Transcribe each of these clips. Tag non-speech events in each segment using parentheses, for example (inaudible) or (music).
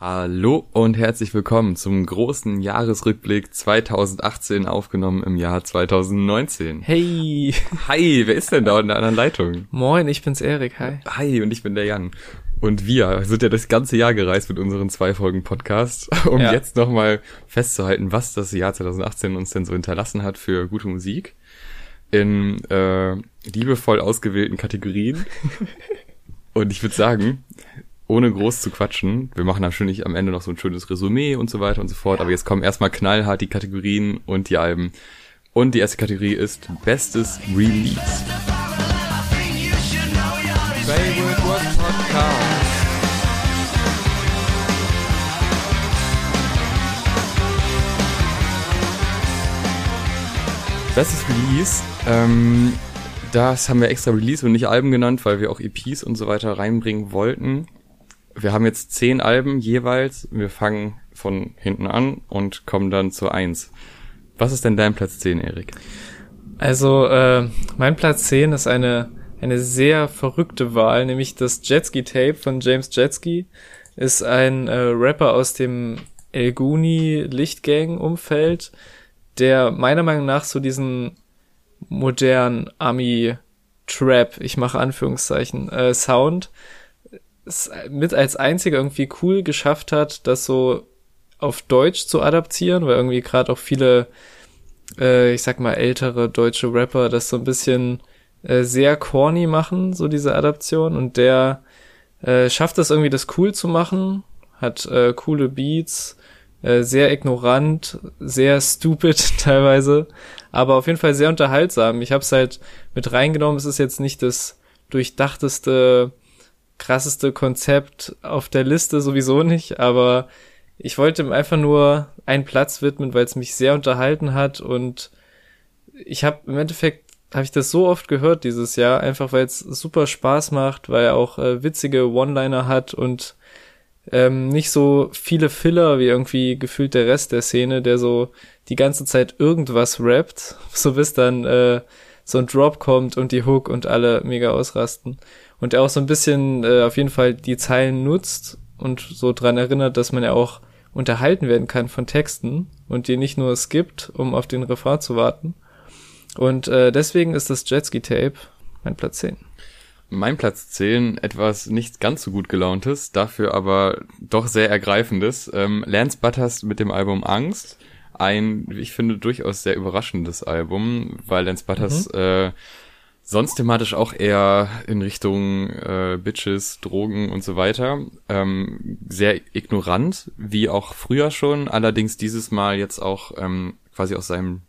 Hallo und herzlich willkommen zum großen Jahresrückblick 2018 aufgenommen im Jahr 2019. Hey. Hi, wer ist denn da in der anderen Leitung? Moin, ich bin's Erik, hi. Hi und ich bin der Jan. Und wir sind ja das ganze Jahr gereist mit unseren zwei Folgen Podcast, (laughs) um ja. jetzt nochmal festzuhalten, was das Jahr 2018 uns denn so hinterlassen hat für gute Musik in äh, liebevoll ausgewählten Kategorien. (laughs) und ich würde sagen, ohne groß zu quatschen, wir machen natürlich am Ende noch so ein schönes Resümee und so weiter und so fort, aber jetzt kommen erstmal knallhart die Kategorien und die Alben. Und die erste Kategorie ist Bestes Release. Bestes Release, ähm, das haben wir extra Release und nicht Alben genannt, weil wir auch EPs und so weiter reinbringen wollten wir haben jetzt zehn Alben jeweils. Wir fangen von hinten an und kommen dann zu eins. Was ist denn dein Platz 10, Erik? Also, äh, mein Platz 10 ist eine, eine sehr verrückte Wahl, nämlich das Jetski Tape von James Jetski. Ist ein äh, Rapper aus dem El Guni Lichtgang Umfeld, der meiner Meinung nach so diesen modernen Ami Trap, ich mache Anführungszeichen, äh, Sound es mit als einziger irgendwie cool geschafft hat, das so auf Deutsch zu adaptieren, weil irgendwie gerade auch viele, äh, ich sag mal, ältere deutsche Rapper das so ein bisschen äh, sehr corny machen, so diese Adaption. Und der äh, schafft es irgendwie, das cool zu machen, hat äh, coole Beats, äh, sehr ignorant, sehr stupid (laughs) teilweise, aber auf jeden Fall sehr unterhaltsam. Ich habe es halt mit reingenommen. Es ist jetzt nicht das durchdachteste krasseste Konzept auf der Liste sowieso nicht, aber ich wollte ihm einfach nur einen Platz widmen, weil es mich sehr unterhalten hat und ich habe im Endeffekt habe ich das so oft gehört dieses Jahr, einfach weil es super Spaß macht, weil er auch äh, witzige One-Liner hat und ähm, nicht so viele Filler wie irgendwie gefühlt der Rest der Szene, der so die ganze Zeit irgendwas rappt, (laughs) so bis dann äh, so ein Drop kommt und die Hook und alle mega ausrasten und er auch so ein bisschen äh, auf jeden Fall die Zeilen nutzt und so dran erinnert, dass man ja auch unterhalten werden kann von Texten und die nicht nur skippt, um auf den Refrain zu warten. Und äh, deswegen ist das Jetski Tape mein Platz 10. Mein Platz 10, etwas nicht ganz so gut gelauntes, dafür aber doch sehr ergreifendes. Ähm, Lance Butters mit dem Album Angst. Ein, ich finde, durchaus sehr überraschendes Album, weil Lance Butters mhm. äh, Sonst thematisch auch eher in Richtung äh, Bitches, Drogen und so weiter. Ähm, sehr ignorant, wie auch früher schon. Allerdings dieses Mal jetzt auch ähm, quasi aus seinem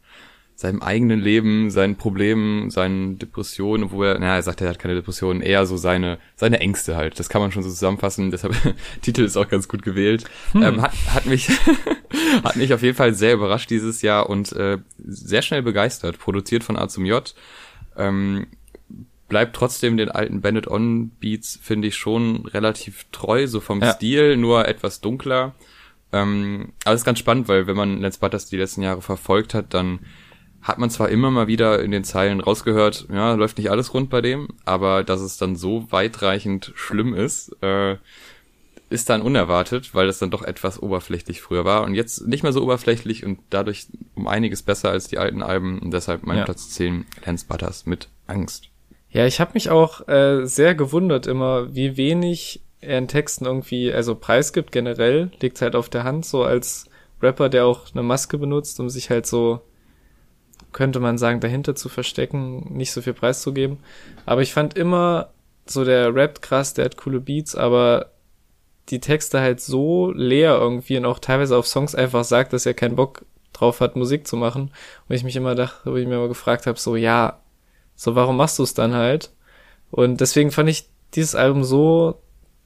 seinem eigenen Leben, seinen Problemen, seinen Depressionen, wo er, naja, er sagt, er hat keine Depressionen, eher so seine, seine Ängste halt. Das kann man schon so zusammenfassen. Deshalb, (laughs) Titel ist auch ganz gut gewählt. Hm. Ähm, hat, hat mich, (laughs) hat mich auf jeden Fall sehr überrascht dieses Jahr und äh, sehr schnell begeistert. Produziert von A zum J. Ähm, bleibt trotzdem den alten Bandit On Beats, finde ich, schon relativ treu, so vom ja. Stil, nur etwas dunkler. Ähm, aber es ist ganz spannend, weil wenn man Lance Butters die letzten Jahre verfolgt hat, dann hat man zwar immer mal wieder in den Zeilen rausgehört, ja, läuft nicht alles rund bei dem, aber dass es dann so weitreichend schlimm ist, äh, ist dann unerwartet, weil es dann doch etwas oberflächlich früher war und jetzt nicht mehr so oberflächlich und dadurch um einiges besser als die alten Alben und deshalb mein ja. Platz 10 Lance Butters mit Angst. Ja, ich habe mich auch äh, sehr gewundert immer, wie wenig er in Texten irgendwie, also preisgibt generell, liegt halt auf der Hand, so als Rapper, der auch eine Maske benutzt, um sich halt so, könnte man sagen, dahinter zu verstecken, nicht so viel Preis zu geben. Aber ich fand immer, so der rappt krass, der hat coole Beats, aber die Texte halt so leer irgendwie und auch teilweise auf Songs einfach sagt, dass er keinen Bock drauf hat, Musik zu machen. Und ich mich immer dachte, wo ich mir immer gefragt habe, so ja, so warum machst du es dann halt? Und deswegen fand ich dieses Album so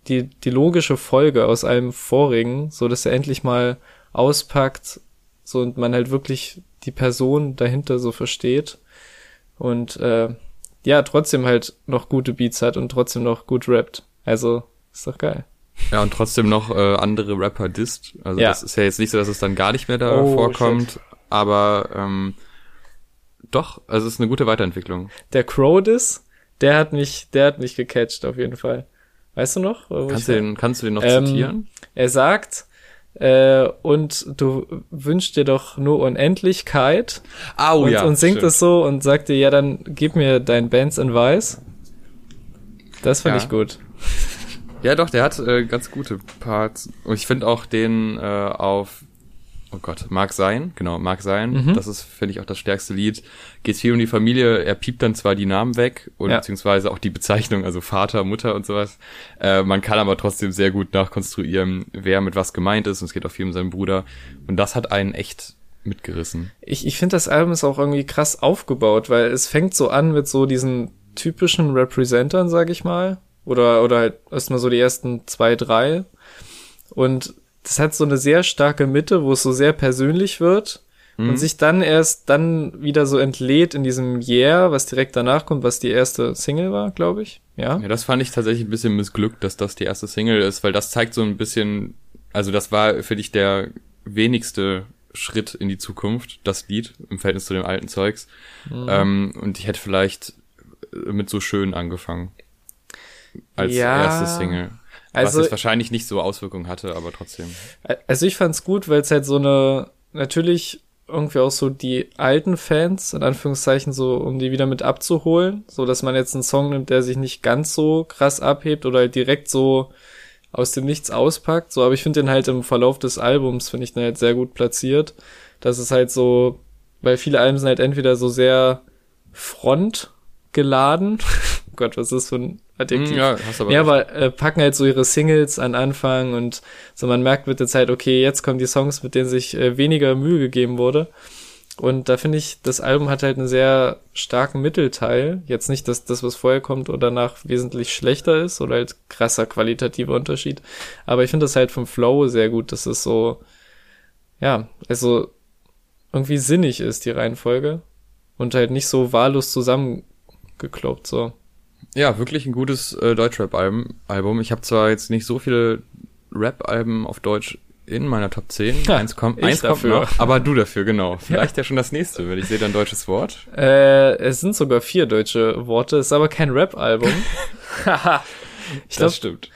die, die logische Folge aus allem vorigen, so dass er endlich mal auspackt, so und man halt wirklich die Person dahinter so versteht. Und äh, ja, trotzdem halt noch gute Beats hat und trotzdem noch gut rappt. Also, ist doch geil. Ja, und trotzdem noch äh, andere Rapper disst. Also ja. das ist ja jetzt nicht so, dass es dann gar nicht mehr da oh, vorkommt. Shit. Aber ähm, doch, also es ist eine gute Weiterentwicklung. Der Crow Diss, der hat mich, der hat mich gecatcht auf jeden Fall. Weißt du noch? Kannst du den, kannst du den noch ähm, zitieren? Er sagt, äh, und du wünschst dir doch nur Unendlichkeit. Ah, oh, und, ja, und singt stimmt. es so und sagt dir, ja, dann gib mir dein Bands in Weiß. Das fand ja. ich gut. Ja, doch, der hat äh, ganz gute Parts. Und ich finde auch den äh, auf oh Gott, mag sein, genau, mag sein. Mhm. Das ist, finde ich, auch das stärkste Lied. Geht viel um die Familie. Er piept dann zwar die Namen weg und ja. beziehungsweise auch die Bezeichnung, also Vater, Mutter und sowas. Äh, man kann aber trotzdem sehr gut nachkonstruieren, wer mit was gemeint ist. Und es geht auch viel um seinen Bruder. Und das hat einen echt mitgerissen. Ich, ich finde, das Album ist auch irgendwie krass aufgebaut, weil es fängt so an mit so diesen typischen Representern, sag ich mal. Oder, oder halt erstmal so die ersten zwei, drei. Und das hat so eine sehr starke Mitte, wo es so sehr persönlich wird mhm. und sich dann erst dann wieder so entlädt in diesem Yeah, was direkt danach kommt, was die erste Single war, glaube ich. Ja. Ja, das fand ich tatsächlich ein bisschen missglückt, dass das die erste Single ist, weil das zeigt so ein bisschen, also das war für dich der wenigste Schritt in die Zukunft, das Lied, im Verhältnis zu dem alten Zeugs. Mhm. Ähm, und ich hätte vielleicht mit so schön angefangen. Als ja. erste Single. Also, was es wahrscheinlich nicht so Auswirkungen hatte, aber trotzdem. Also ich fand's gut, weil es halt so eine, natürlich irgendwie auch so die alten Fans, in Anführungszeichen, so, um die wieder mit abzuholen, so dass man jetzt einen Song nimmt, der sich nicht ganz so krass abhebt oder halt direkt so aus dem Nichts auspackt, so, aber ich finde den halt im Verlauf des Albums, finde ich den halt sehr gut platziert, dass es halt so, weil viele Alben sind halt entweder so sehr frontgeladen, (laughs) Gott, was ist das für ein Adjektiv. Hm, ja, hast aber, ja, aber äh, packen halt so ihre Singles an Anfang und so man merkt mit der Zeit, okay, jetzt kommen die Songs, mit denen sich äh, weniger Mühe gegeben wurde. Und da finde ich, das Album hat halt einen sehr starken Mittelteil. Jetzt nicht, dass das, was vorher kommt oder danach wesentlich schlechter ist oder halt krasser qualitativer Unterschied. Aber ich finde das halt vom Flow sehr gut, dass es so, ja, also irgendwie sinnig ist, die Reihenfolge. Und halt nicht so wahllos zusammengekloppt, so. Ja, wirklich ein gutes äh, Deutschrap-Album. Album. Ich habe zwar jetzt nicht so viele Rap-Alben auf Deutsch in meiner Top 10. Ja, eins kommt, eins kommt noch, aber du dafür, genau. Vielleicht ja, ja schon das nächste, wenn ich sehe dann deutsches Wort. Äh, es sind sogar vier deutsche Worte, ist aber kein Rap-Album. (laughs) ich glaub, das stimmt.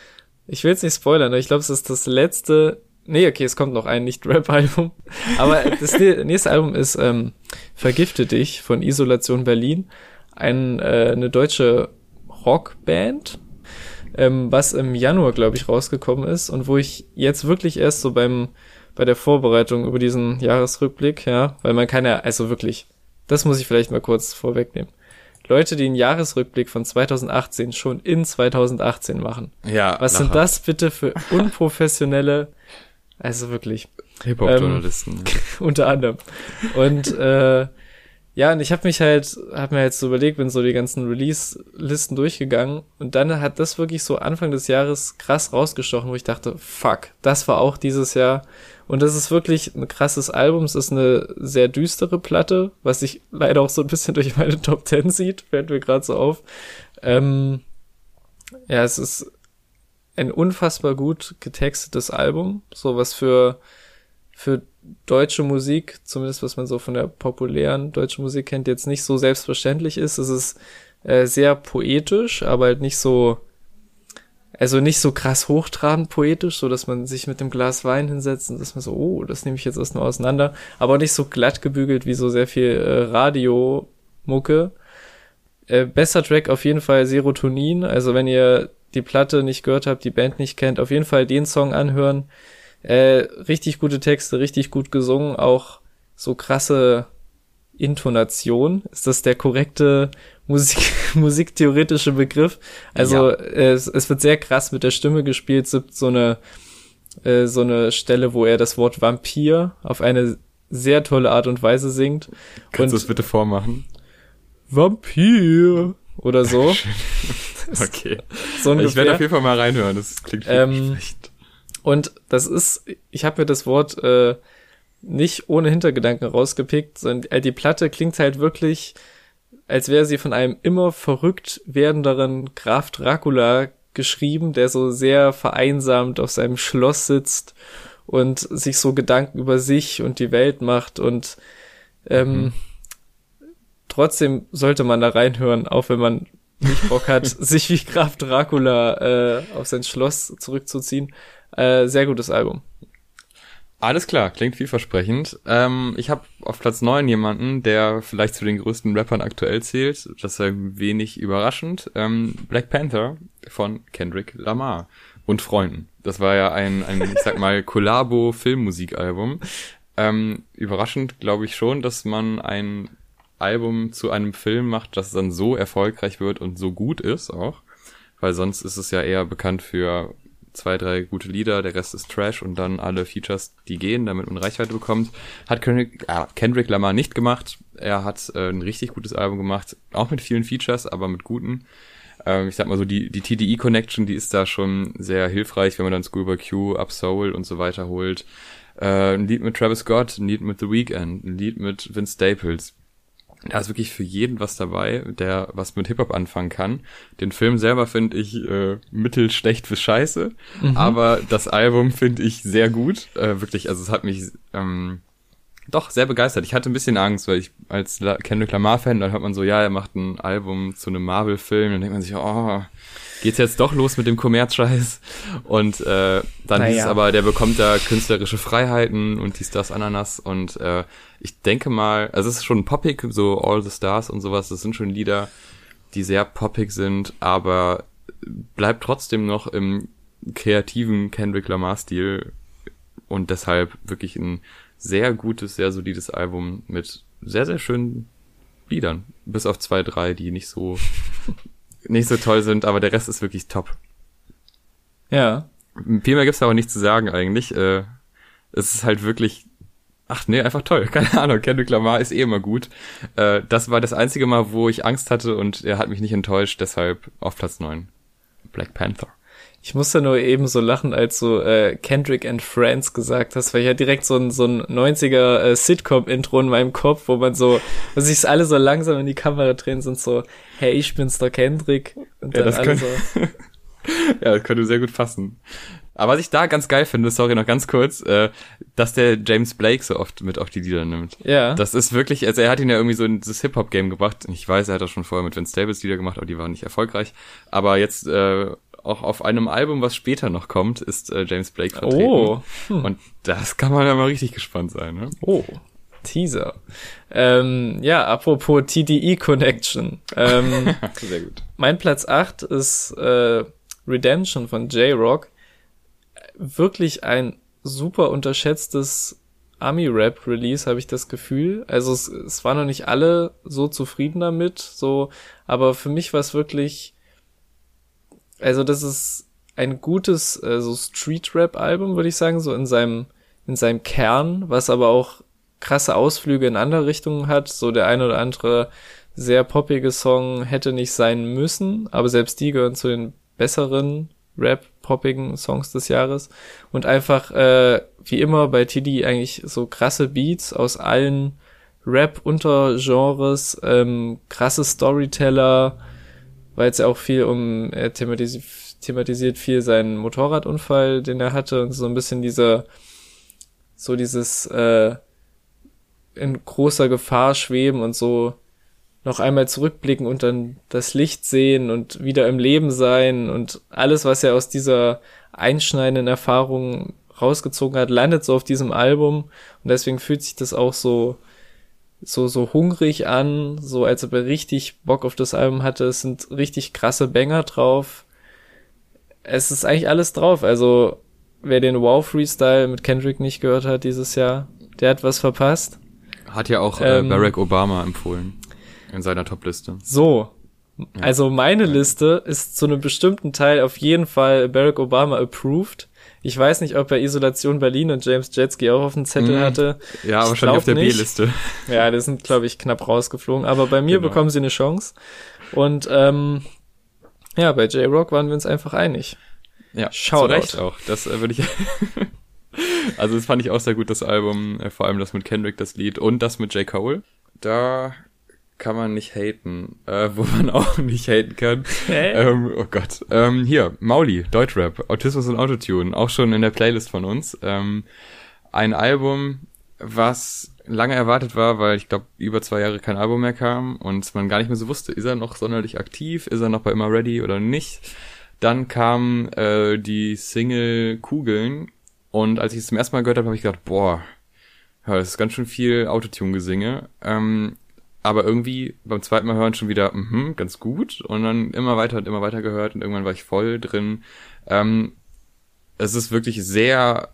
Ich will jetzt nicht spoilern, aber ich glaube, es ist das letzte. Nee, okay, es kommt noch ein Nicht-Rap-Album. Aber das nächste Album ist ähm, Vergifte dich von Isolation Berlin. Ein, äh, eine deutsche Rockband, ähm, was im Januar, glaube ich, rausgekommen ist und wo ich jetzt wirklich erst so beim bei der Vorbereitung über diesen Jahresrückblick, ja, weil man kann ja, also wirklich, das muss ich vielleicht mal kurz vorwegnehmen. Leute, die einen Jahresrückblick von 2018 schon in 2018 machen. Ja. Was nachher. sind das bitte für unprofessionelle, also wirklich. Hip-Hop-Journalisten. Ähm, (laughs) unter anderem. Und äh, ja, und ich habe mich halt, habe mir jetzt so überlegt, bin so die ganzen Release-Listen durchgegangen und dann hat das wirklich so Anfang des Jahres krass rausgestochen, wo ich dachte, fuck, das war auch dieses Jahr. Und das ist wirklich ein krasses Album. Es ist eine sehr düstere Platte, was sich leider auch so ein bisschen durch meine Top Ten sieht, fällt mir gerade so auf. Ähm, ja, es ist ein unfassbar gut getextetes Album, so was für für deutsche Musik, zumindest was man so von der populären deutschen Musik kennt, jetzt nicht so selbstverständlich ist. Es ist äh, sehr poetisch, aber halt nicht so, also nicht so krass hochtrabend poetisch, so dass man sich mit dem Glas Wein hinsetzt und dass man so, oh, das nehme ich jetzt erstmal auseinander, aber nicht so glatt gebügelt wie so sehr viel äh, Radio-Mucke. Äh, besser Track auf jeden Fall Serotonin, also wenn ihr die Platte nicht gehört habt, die Band nicht kennt, auf jeden Fall den Song anhören äh, richtig gute Texte, richtig gut gesungen, auch so krasse Intonation. Ist das der korrekte Musik (laughs) musiktheoretische Begriff? Also ja. äh, es, es wird sehr krass mit der Stimme gespielt. Es gibt so eine äh, so eine Stelle, wo er das Wort Vampir auf eine sehr tolle Art und Weise singt. Kannst du es bitte vormachen? Vampir oder so. (laughs) okay. so ich werde auf jeden Fall mal reinhören. Das klingt ähm, schlecht. Und das ist, ich habe mir das Wort äh, nicht ohne Hintergedanken rausgepickt, sondern äh, die Platte klingt halt wirklich, als wäre sie von einem immer verrückt werdenderen Graf Dracula geschrieben, der so sehr vereinsamt auf seinem Schloss sitzt und sich so Gedanken über sich und die Welt macht und ähm, mhm. trotzdem sollte man da reinhören, auch wenn man nicht Bock hat, (laughs) sich wie Graf Dracula äh, auf sein Schloss zurückzuziehen. Äh, sehr gutes Album. Alles klar, klingt vielversprechend. Ähm, ich habe auf Platz neun jemanden, der vielleicht zu den größten Rappern aktuell zählt. Das ist ein wenig überraschend. Ähm, Black Panther von Kendrick Lamar und Freunden. Das war ja ein, ein ich sag mal, (laughs) Kollabo-Filmmusikalbum. Ähm, überraschend glaube ich schon, dass man ein Album zu einem Film macht, das dann so erfolgreich wird und so gut ist auch. Weil sonst ist es ja eher bekannt für zwei, drei gute Lieder, der Rest ist Trash und dann alle Features, die gehen, damit man Reichweite bekommt. Hat Kendrick, äh, Kendrick Lamar nicht gemacht. Er hat äh, ein richtig gutes Album gemacht, auch mit vielen Features, aber mit guten. Ähm, ich sag mal so, die, die TDE-Connection, die ist da schon sehr hilfreich, wenn man dann Schoolboy Q, Up Soul und so weiter holt. Äh, ein Lied mit Travis Scott, ein Lied mit The Weeknd, ein Lied mit Vince Staples da ist wirklich für jeden was dabei, der was mit Hip-Hop anfangen kann. Den Film selber finde ich äh, mittelschlecht bis scheiße, mhm. aber das Album finde ich sehr gut. Äh, wirklich, also es hat mich ähm, doch sehr begeistert. Ich hatte ein bisschen Angst, weil ich als Kendrick Lamar-Fan, dann hört man so, ja, er macht ein Album zu einem Marvel-Film, dann denkt man sich, oh, geht's jetzt doch los mit dem Kommerzscheiß. Und äh, dann naja. hieß es aber, der bekommt da künstlerische Freiheiten und dies, das, Ananas. Und äh, ich denke mal, also es ist schon poppig, so All the Stars und sowas, das sind schon Lieder, die sehr poppig sind, aber bleibt trotzdem noch im kreativen Kendrick Lamar-Stil und deshalb wirklich ein sehr gutes, sehr solides Album mit sehr, sehr schönen Liedern. Bis auf zwei, drei, die nicht so nicht so toll sind, aber der Rest ist wirklich top. Ja. Viel mehr gibt's aber nicht zu sagen eigentlich. Äh, es ist halt wirklich, ach nee, einfach toll. (laughs) Keine Ahnung, Kendrick Lamar ist eh immer gut. Äh, das war das einzige Mal, wo ich Angst hatte und er hat mich nicht enttäuscht, deshalb auf Platz neun Black Panther. Ich musste nur eben so lachen, als du äh, Kendrick and Friends gesagt hast, weil ich ja direkt so ein, so ein 90er äh, Sitcom-Intro in meinem Kopf, wo man so, wo sich alle so langsam in die Kamera drehen sind, so, hey, ich bin's der Kendrick. Und ja, dann das könnte, so. (laughs) ja, das könnte sehr gut passen. Aber was ich da ganz geil finde, sorry, noch ganz kurz, äh, dass der James Blake so oft mit auf die Lieder nimmt. Ja. Das ist wirklich, also er hat ihn ja irgendwie so in das Hip-Hop-Game gebracht. Ich weiß, er hat das schon vorher mit Vince Staples Lieder gemacht, aber die waren nicht erfolgreich. Aber jetzt äh, auch auf einem Album, was später noch kommt, ist äh, James Blake vertreten. Oh. Hm. Und das kann man ja mal richtig gespannt sein. Ne? Oh. Teaser. Ähm, ja, apropos TDE Connection. Ähm, (laughs) Sehr gut. Mein Platz 8 ist äh, Redemption von J-Rock. Wirklich ein super unterschätztes Ami-Rap-Release, habe ich das Gefühl. Also es, es waren noch nicht alle so zufrieden damit, so, aber für mich war es wirklich also das ist ein gutes äh, so Street Rap Album, würde ich sagen, so in seinem in seinem Kern, was aber auch krasse Ausflüge in andere Richtungen hat. So der eine oder andere sehr poppige Song hätte nicht sein müssen, aber selbst die gehören zu den besseren Rap-poppigen Songs des Jahres. Und einfach, äh, wie immer bei TD eigentlich so krasse Beats aus allen Rap-Untergenres, ähm, krasse Storyteller, weil es ja auch viel um, er thematisiert, thematisiert viel seinen Motorradunfall, den er hatte und so ein bisschen dieser, so dieses, äh, in großer Gefahr schweben und so noch einmal zurückblicken und dann das Licht sehen und wieder im Leben sein und alles, was er aus dieser einschneidenden Erfahrung rausgezogen hat, landet so auf diesem Album. Und deswegen fühlt sich das auch so so, so hungrig an, so als ob er richtig Bock auf das Album hatte. Es sind richtig krasse Banger drauf. Es ist eigentlich alles drauf. Also, wer den Wow Freestyle mit Kendrick nicht gehört hat dieses Jahr, der hat was verpasst. Hat ja auch äh, ähm, Barack Obama empfohlen. In seiner Top-Liste. So. Also meine Liste ist zu einem bestimmten Teil auf jeden Fall Barack Obama approved. Ich weiß nicht, ob er Isolation Berlin und James Jetski auch auf dem Zettel mm, hatte. Ja, aber schon auf der B-Liste. Ja, die sind, glaube ich, knapp rausgeflogen. Aber bei mir genau. bekommen sie eine Chance. Und ähm, ja, bei J-Rock waren wir uns einfach einig. Ja, Shoutout. zu Recht auch. Das äh, würde ich. (laughs) also das fand ich auch sehr gut, das Album. Äh, vor allem das mit Kendrick, das Lied und das mit J. Cole. Da kann man nicht haten. Äh, wo man (laughs) auch nicht haten kann. Ähm, oh Gott. Ähm, hier, Mauli, Deutschrap, Autismus und Autotune, auch schon in der Playlist von uns. Ähm, ein Album, was lange erwartet war, weil ich glaube, über zwei Jahre kein Album mehr kam und man gar nicht mehr so wusste, ist er noch sonderlich aktiv, ist er noch bei Immer Ready oder nicht. Dann kam äh, die Single Kugeln und als ich es zum ersten Mal gehört habe, habe ich gedacht, boah, ja, das ist ganz schön viel Autotune-Gesinge. Ähm, aber irgendwie beim zweiten Mal hören schon wieder, mhm, ganz gut. Und dann immer weiter und immer weiter gehört und irgendwann war ich voll drin. Ähm, es ist wirklich sehr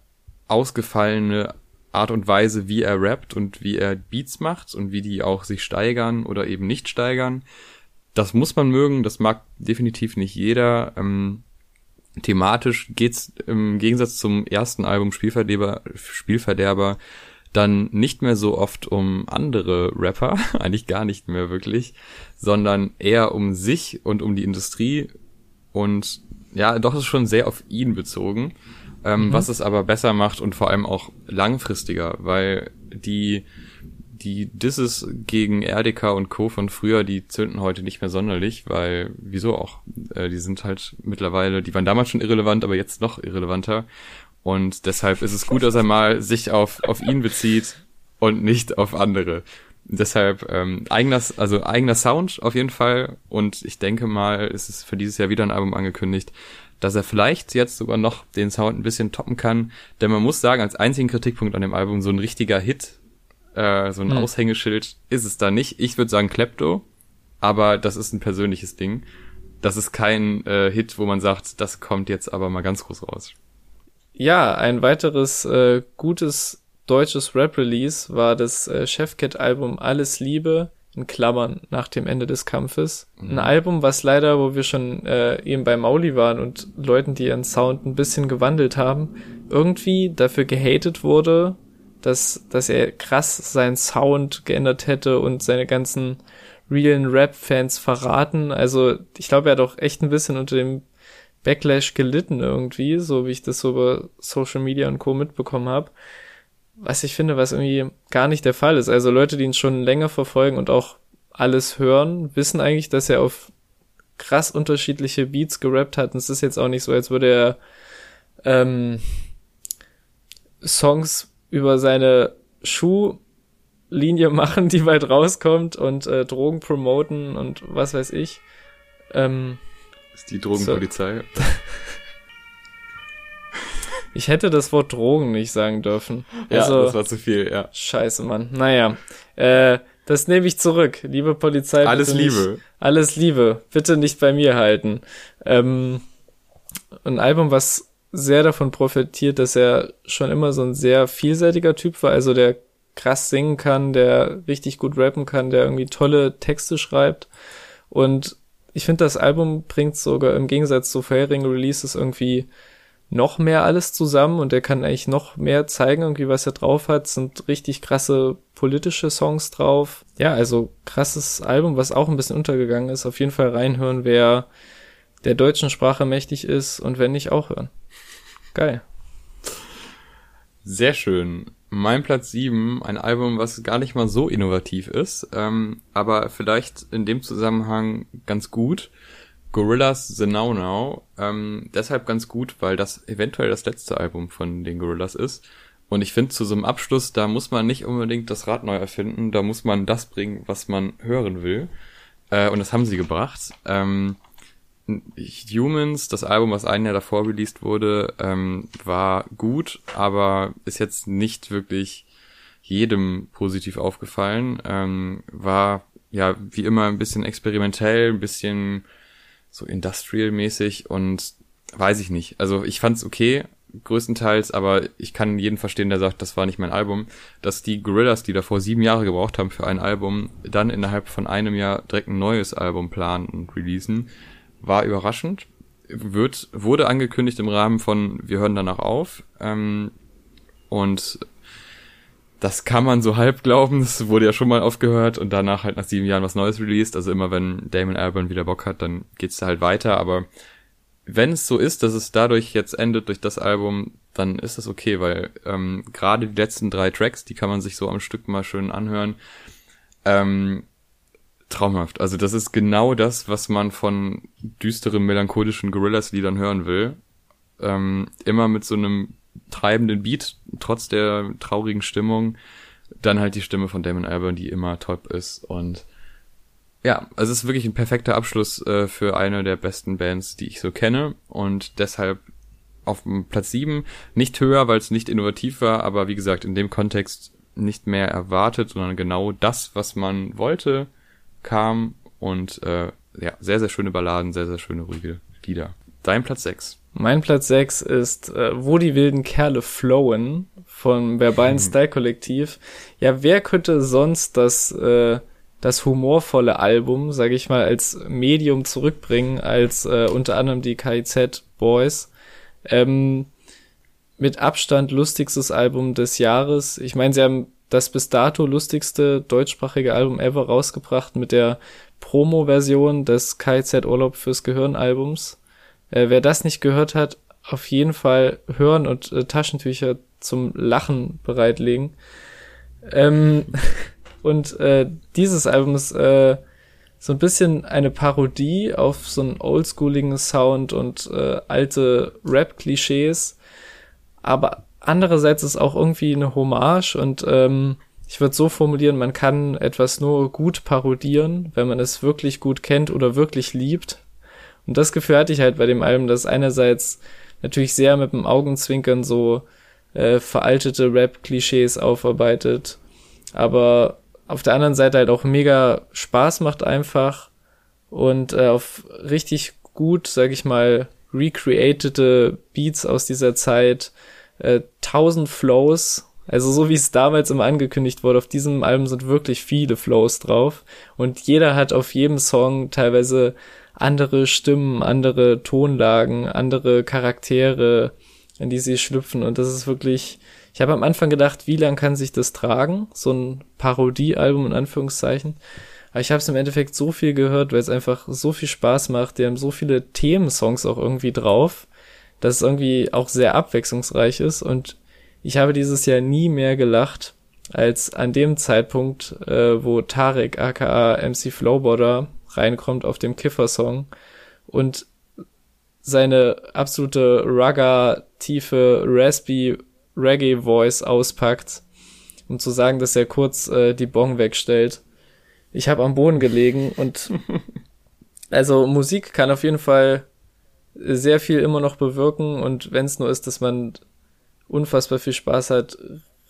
ausgefallene Art und Weise, wie er rappt und wie er Beats macht und wie die auch sich steigern oder eben nicht steigern. Das muss man mögen, das mag definitiv nicht jeder. Ähm, thematisch geht's im Gegensatz zum ersten Album Spielverderber, Spielverderber dann nicht mehr so oft um andere Rapper, (laughs) eigentlich gar nicht mehr wirklich, sondern eher um sich und um die Industrie und ja, doch ist schon sehr auf ihn bezogen, ähm, mhm. was es aber besser macht und vor allem auch langfristiger, weil die die Disses gegen RDK und Co. von früher, die zünden heute nicht mehr sonderlich, weil, wieso auch? Äh, die sind halt mittlerweile, die waren damals schon irrelevant, aber jetzt noch irrelevanter. Und deshalb ist es gut, dass er mal sich auf, auf ihn bezieht und nicht auf andere. Deshalb ähm, eigener, also eigener Sound auf jeden Fall. Und ich denke mal, ist es für dieses Jahr wieder ein Album angekündigt, dass er vielleicht jetzt sogar noch den Sound ein bisschen toppen kann. Denn man muss sagen, als einzigen Kritikpunkt an dem Album, so ein richtiger Hit, äh, so ein hm. Aushängeschild ist es da nicht. Ich würde sagen Klepto, aber das ist ein persönliches Ding. Das ist kein äh, Hit, wo man sagt, das kommt jetzt aber mal ganz groß raus. Ja, ein weiteres äh, gutes deutsches Rap-Release war das äh, Chefcat-Album Alles Liebe in Klammern nach dem Ende des Kampfes. Mhm. Ein Album, was leider, wo wir schon äh, eben bei Mauli waren und Leuten, die ihren Sound ein bisschen gewandelt haben, irgendwie dafür gehatet wurde, dass, dass er krass seinen Sound geändert hätte und seine ganzen realen Rap-Fans verraten. Also ich glaube, er hat auch echt ein bisschen unter dem Backlash gelitten irgendwie, so wie ich das so über Social Media und Co. mitbekommen habe. Was ich finde, was irgendwie gar nicht der Fall ist. Also Leute, die ihn schon länger verfolgen und auch alles hören, wissen eigentlich, dass er auf krass unterschiedliche Beats gerappt hat. Und es ist jetzt auch nicht so, als würde er ähm, Songs über seine Schuhlinie (laughs) machen, die bald rauskommt und äh, Drogen promoten und was weiß ich. Ähm, ist die Drogenpolizei? So. (laughs) Ich hätte das Wort Drogen nicht sagen dürfen. Ja, also, das war zu viel, ja. Scheiße, Mann. Naja, äh, das nehme ich zurück. Liebe Polizei. Alles Liebe. Nicht, alles Liebe. Bitte nicht bei mir halten. Ähm, ein Album, was sehr davon profitiert, dass er schon immer so ein sehr vielseitiger Typ war, also der krass singen kann, der richtig gut rappen kann, der irgendwie tolle Texte schreibt. Und ich finde, das Album bringt sogar im Gegensatz zu vorherigen Releases irgendwie noch mehr alles zusammen und er kann eigentlich noch mehr zeigen, irgendwie, was er drauf hat. Sind richtig krasse politische Songs drauf. Ja, also krasses Album, was auch ein bisschen untergegangen ist. Auf jeden Fall reinhören, wer der deutschen Sprache mächtig ist und wenn nicht, auch hören. Geil. Sehr schön. Mein Platz 7, ein Album, was gar nicht mal so innovativ ist, ähm, aber vielleicht in dem Zusammenhang ganz gut. Gorillas The Now Now. Ähm, deshalb ganz gut, weil das eventuell das letzte Album von den Gorillas ist. Und ich finde, zu so einem Abschluss, da muss man nicht unbedingt das Rad neu erfinden, da muss man das bringen, was man hören will. Äh, und das haben sie gebracht. Ähm, Humans, das Album, was ein Jahr davor released wurde, ähm, war gut, aber ist jetzt nicht wirklich jedem positiv aufgefallen. Ähm, war ja wie immer ein bisschen experimentell, ein bisschen so industrial-mäßig und weiß ich nicht. Also ich fand's okay, größtenteils, aber ich kann jeden verstehen, der sagt, das war nicht mein Album, dass die Gorillas, die davor sieben Jahre gebraucht haben für ein Album, dann innerhalb von einem Jahr direkt ein neues Album planen und releasen war überraschend. Wird, wurde angekündigt im Rahmen von Wir hören danach auf. Ähm, und das kann man so halb glauben. Das wurde ja schon mal aufgehört und danach halt nach sieben Jahren was Neues released. Also immer wenn Damon Albarn wieder Bock hat, dann geht's da halt weiter. Aber wenn es so ist, dass es dadurch jetzt endet durch das Album, dann ist das okay, weil ähm, gerade die letzten drei Tracks, die kann man sich so am Stück mal schön anhören. Ähm, traumhaft. Also das ist genau das, was man von düsteren, melancholischen Gorillas-Liedern hören will. Ähm, immer mit so einem treibenden Beat, trotz der traurigen Stimmung. Dann halt die Stimme von Damon Albarn, die immer top ist. Und ja, also es ist wirklich ein perfekter Abschluss äh, für eine der besten Bands, die ich so kenne. Und deshalb auf Platz 7 nicht höher, weil es nicht innovativ war, aber wie gesagt, in dem Kontext nicht mehr erwartet, sondern genau das, was man wollte, kam und äh, ja, sehr, sehr schöne Balladen, sehr, sehr schöne ruhige Lieder. Dein Platz 6. Mein Platz 6 ist äh, Wo die wilden Kerle flowen vom verbalen Style Kollektiv. Ja, wer könnte sonst das äh, das humorvolle Album, sage ich mal, als Medium zurückbringen, als äh, unter anderem die KIZ Boys. Ähm, mit Abstand lustigstes Album des Jahres. Ich meine, sie haben das bis dato lustigste deutschsprachige Album ever rausgebracht mit der Promo-Version des KZ Urlaub fürs Gehirn Albums. Äh, wer das nicht gehört hat, auf jeden Fall hören und äh, Taschentücher zum Lachen bereitlegen. Ähm, (laughs) und äh, dieses Album ist äh, so ein bisschen eine Parodie auf so einen oldschooligen Sound und äh, alte Rap-Klischees. Aber andererseits ist auch irgendwie eine Hommage und ähm, ich würde so formulieren, man kann etwas nur gut parodieren, wenn man es wirklich gut kennt oder wirklich liebt. Und das Gefühl hatte ich halt bei dem Album, dass einerseits natürlich sehr mit dem Augenzwinkern so äh, veraltete Rap-Klischees aufarbeitet, aber auf der anderen Seite halt auch mega Spaß macht einfach und äh, auf richtig gut, sag ich mal, recreatete Beats aus dieser Zeit, äh, tausend Flows, also so wie es damals immer angekündigt wurde, auf diesem Album sind wirklich viele Flows drauf und jeder hat auf jedem Song teilweise andere Stimmen, andere Tonlagen, andere Charaktere, in die sie schlüpfen und das ist wirklich ich habe am Anfang gedacht, wie lang kann sich das tragen? So ein Parodiealbum in Anführungszeichen. Aber ich habe es im Endeffekt so viel gehört, weil es einfach so viel Spaß macht. Die haben so viele Themensongs auch irgendwie drauf, dass es irgendwie auch sehr abwechslungsreich ist. Und ich habe dieses Jahr nie mehr gelacht als an dem Zeitpunkt, äh, wo Tarek aka MC Flowboarder reinkommt auf dem Kiffer-Song und seine absolute rugger, tiefe, raspy Reggae-Voice auspackt, um zu sagen, dass er kurz äh, die Bong wegstellt. Ich habe am Boden gelegen und (laughs) also Musik kann auf jeden Fall sehr viel immer noch bewirken und wenn es nur ist, dass man unfassbar viel Spaß hat,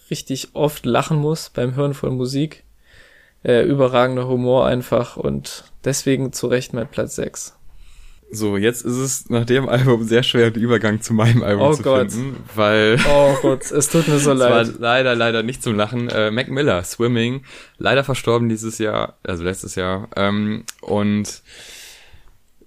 richtig oft lachen muss beim Hören von Musik. Äh, überragender Humor einfach und deswegen zu Recht mein Platz 6. So, jetzt ist es nach dem Album sehr schwer, den Übergang zu meinem Album oh zu Gott. finden, weil... Oh Gott, es tut mir so leid. (laughs) Es war leider, leider nicht zum Lachen. Äh, Mac Miller, Swimming, leider verstorben dieses Jahr, also letztes Jahr. Ähm, und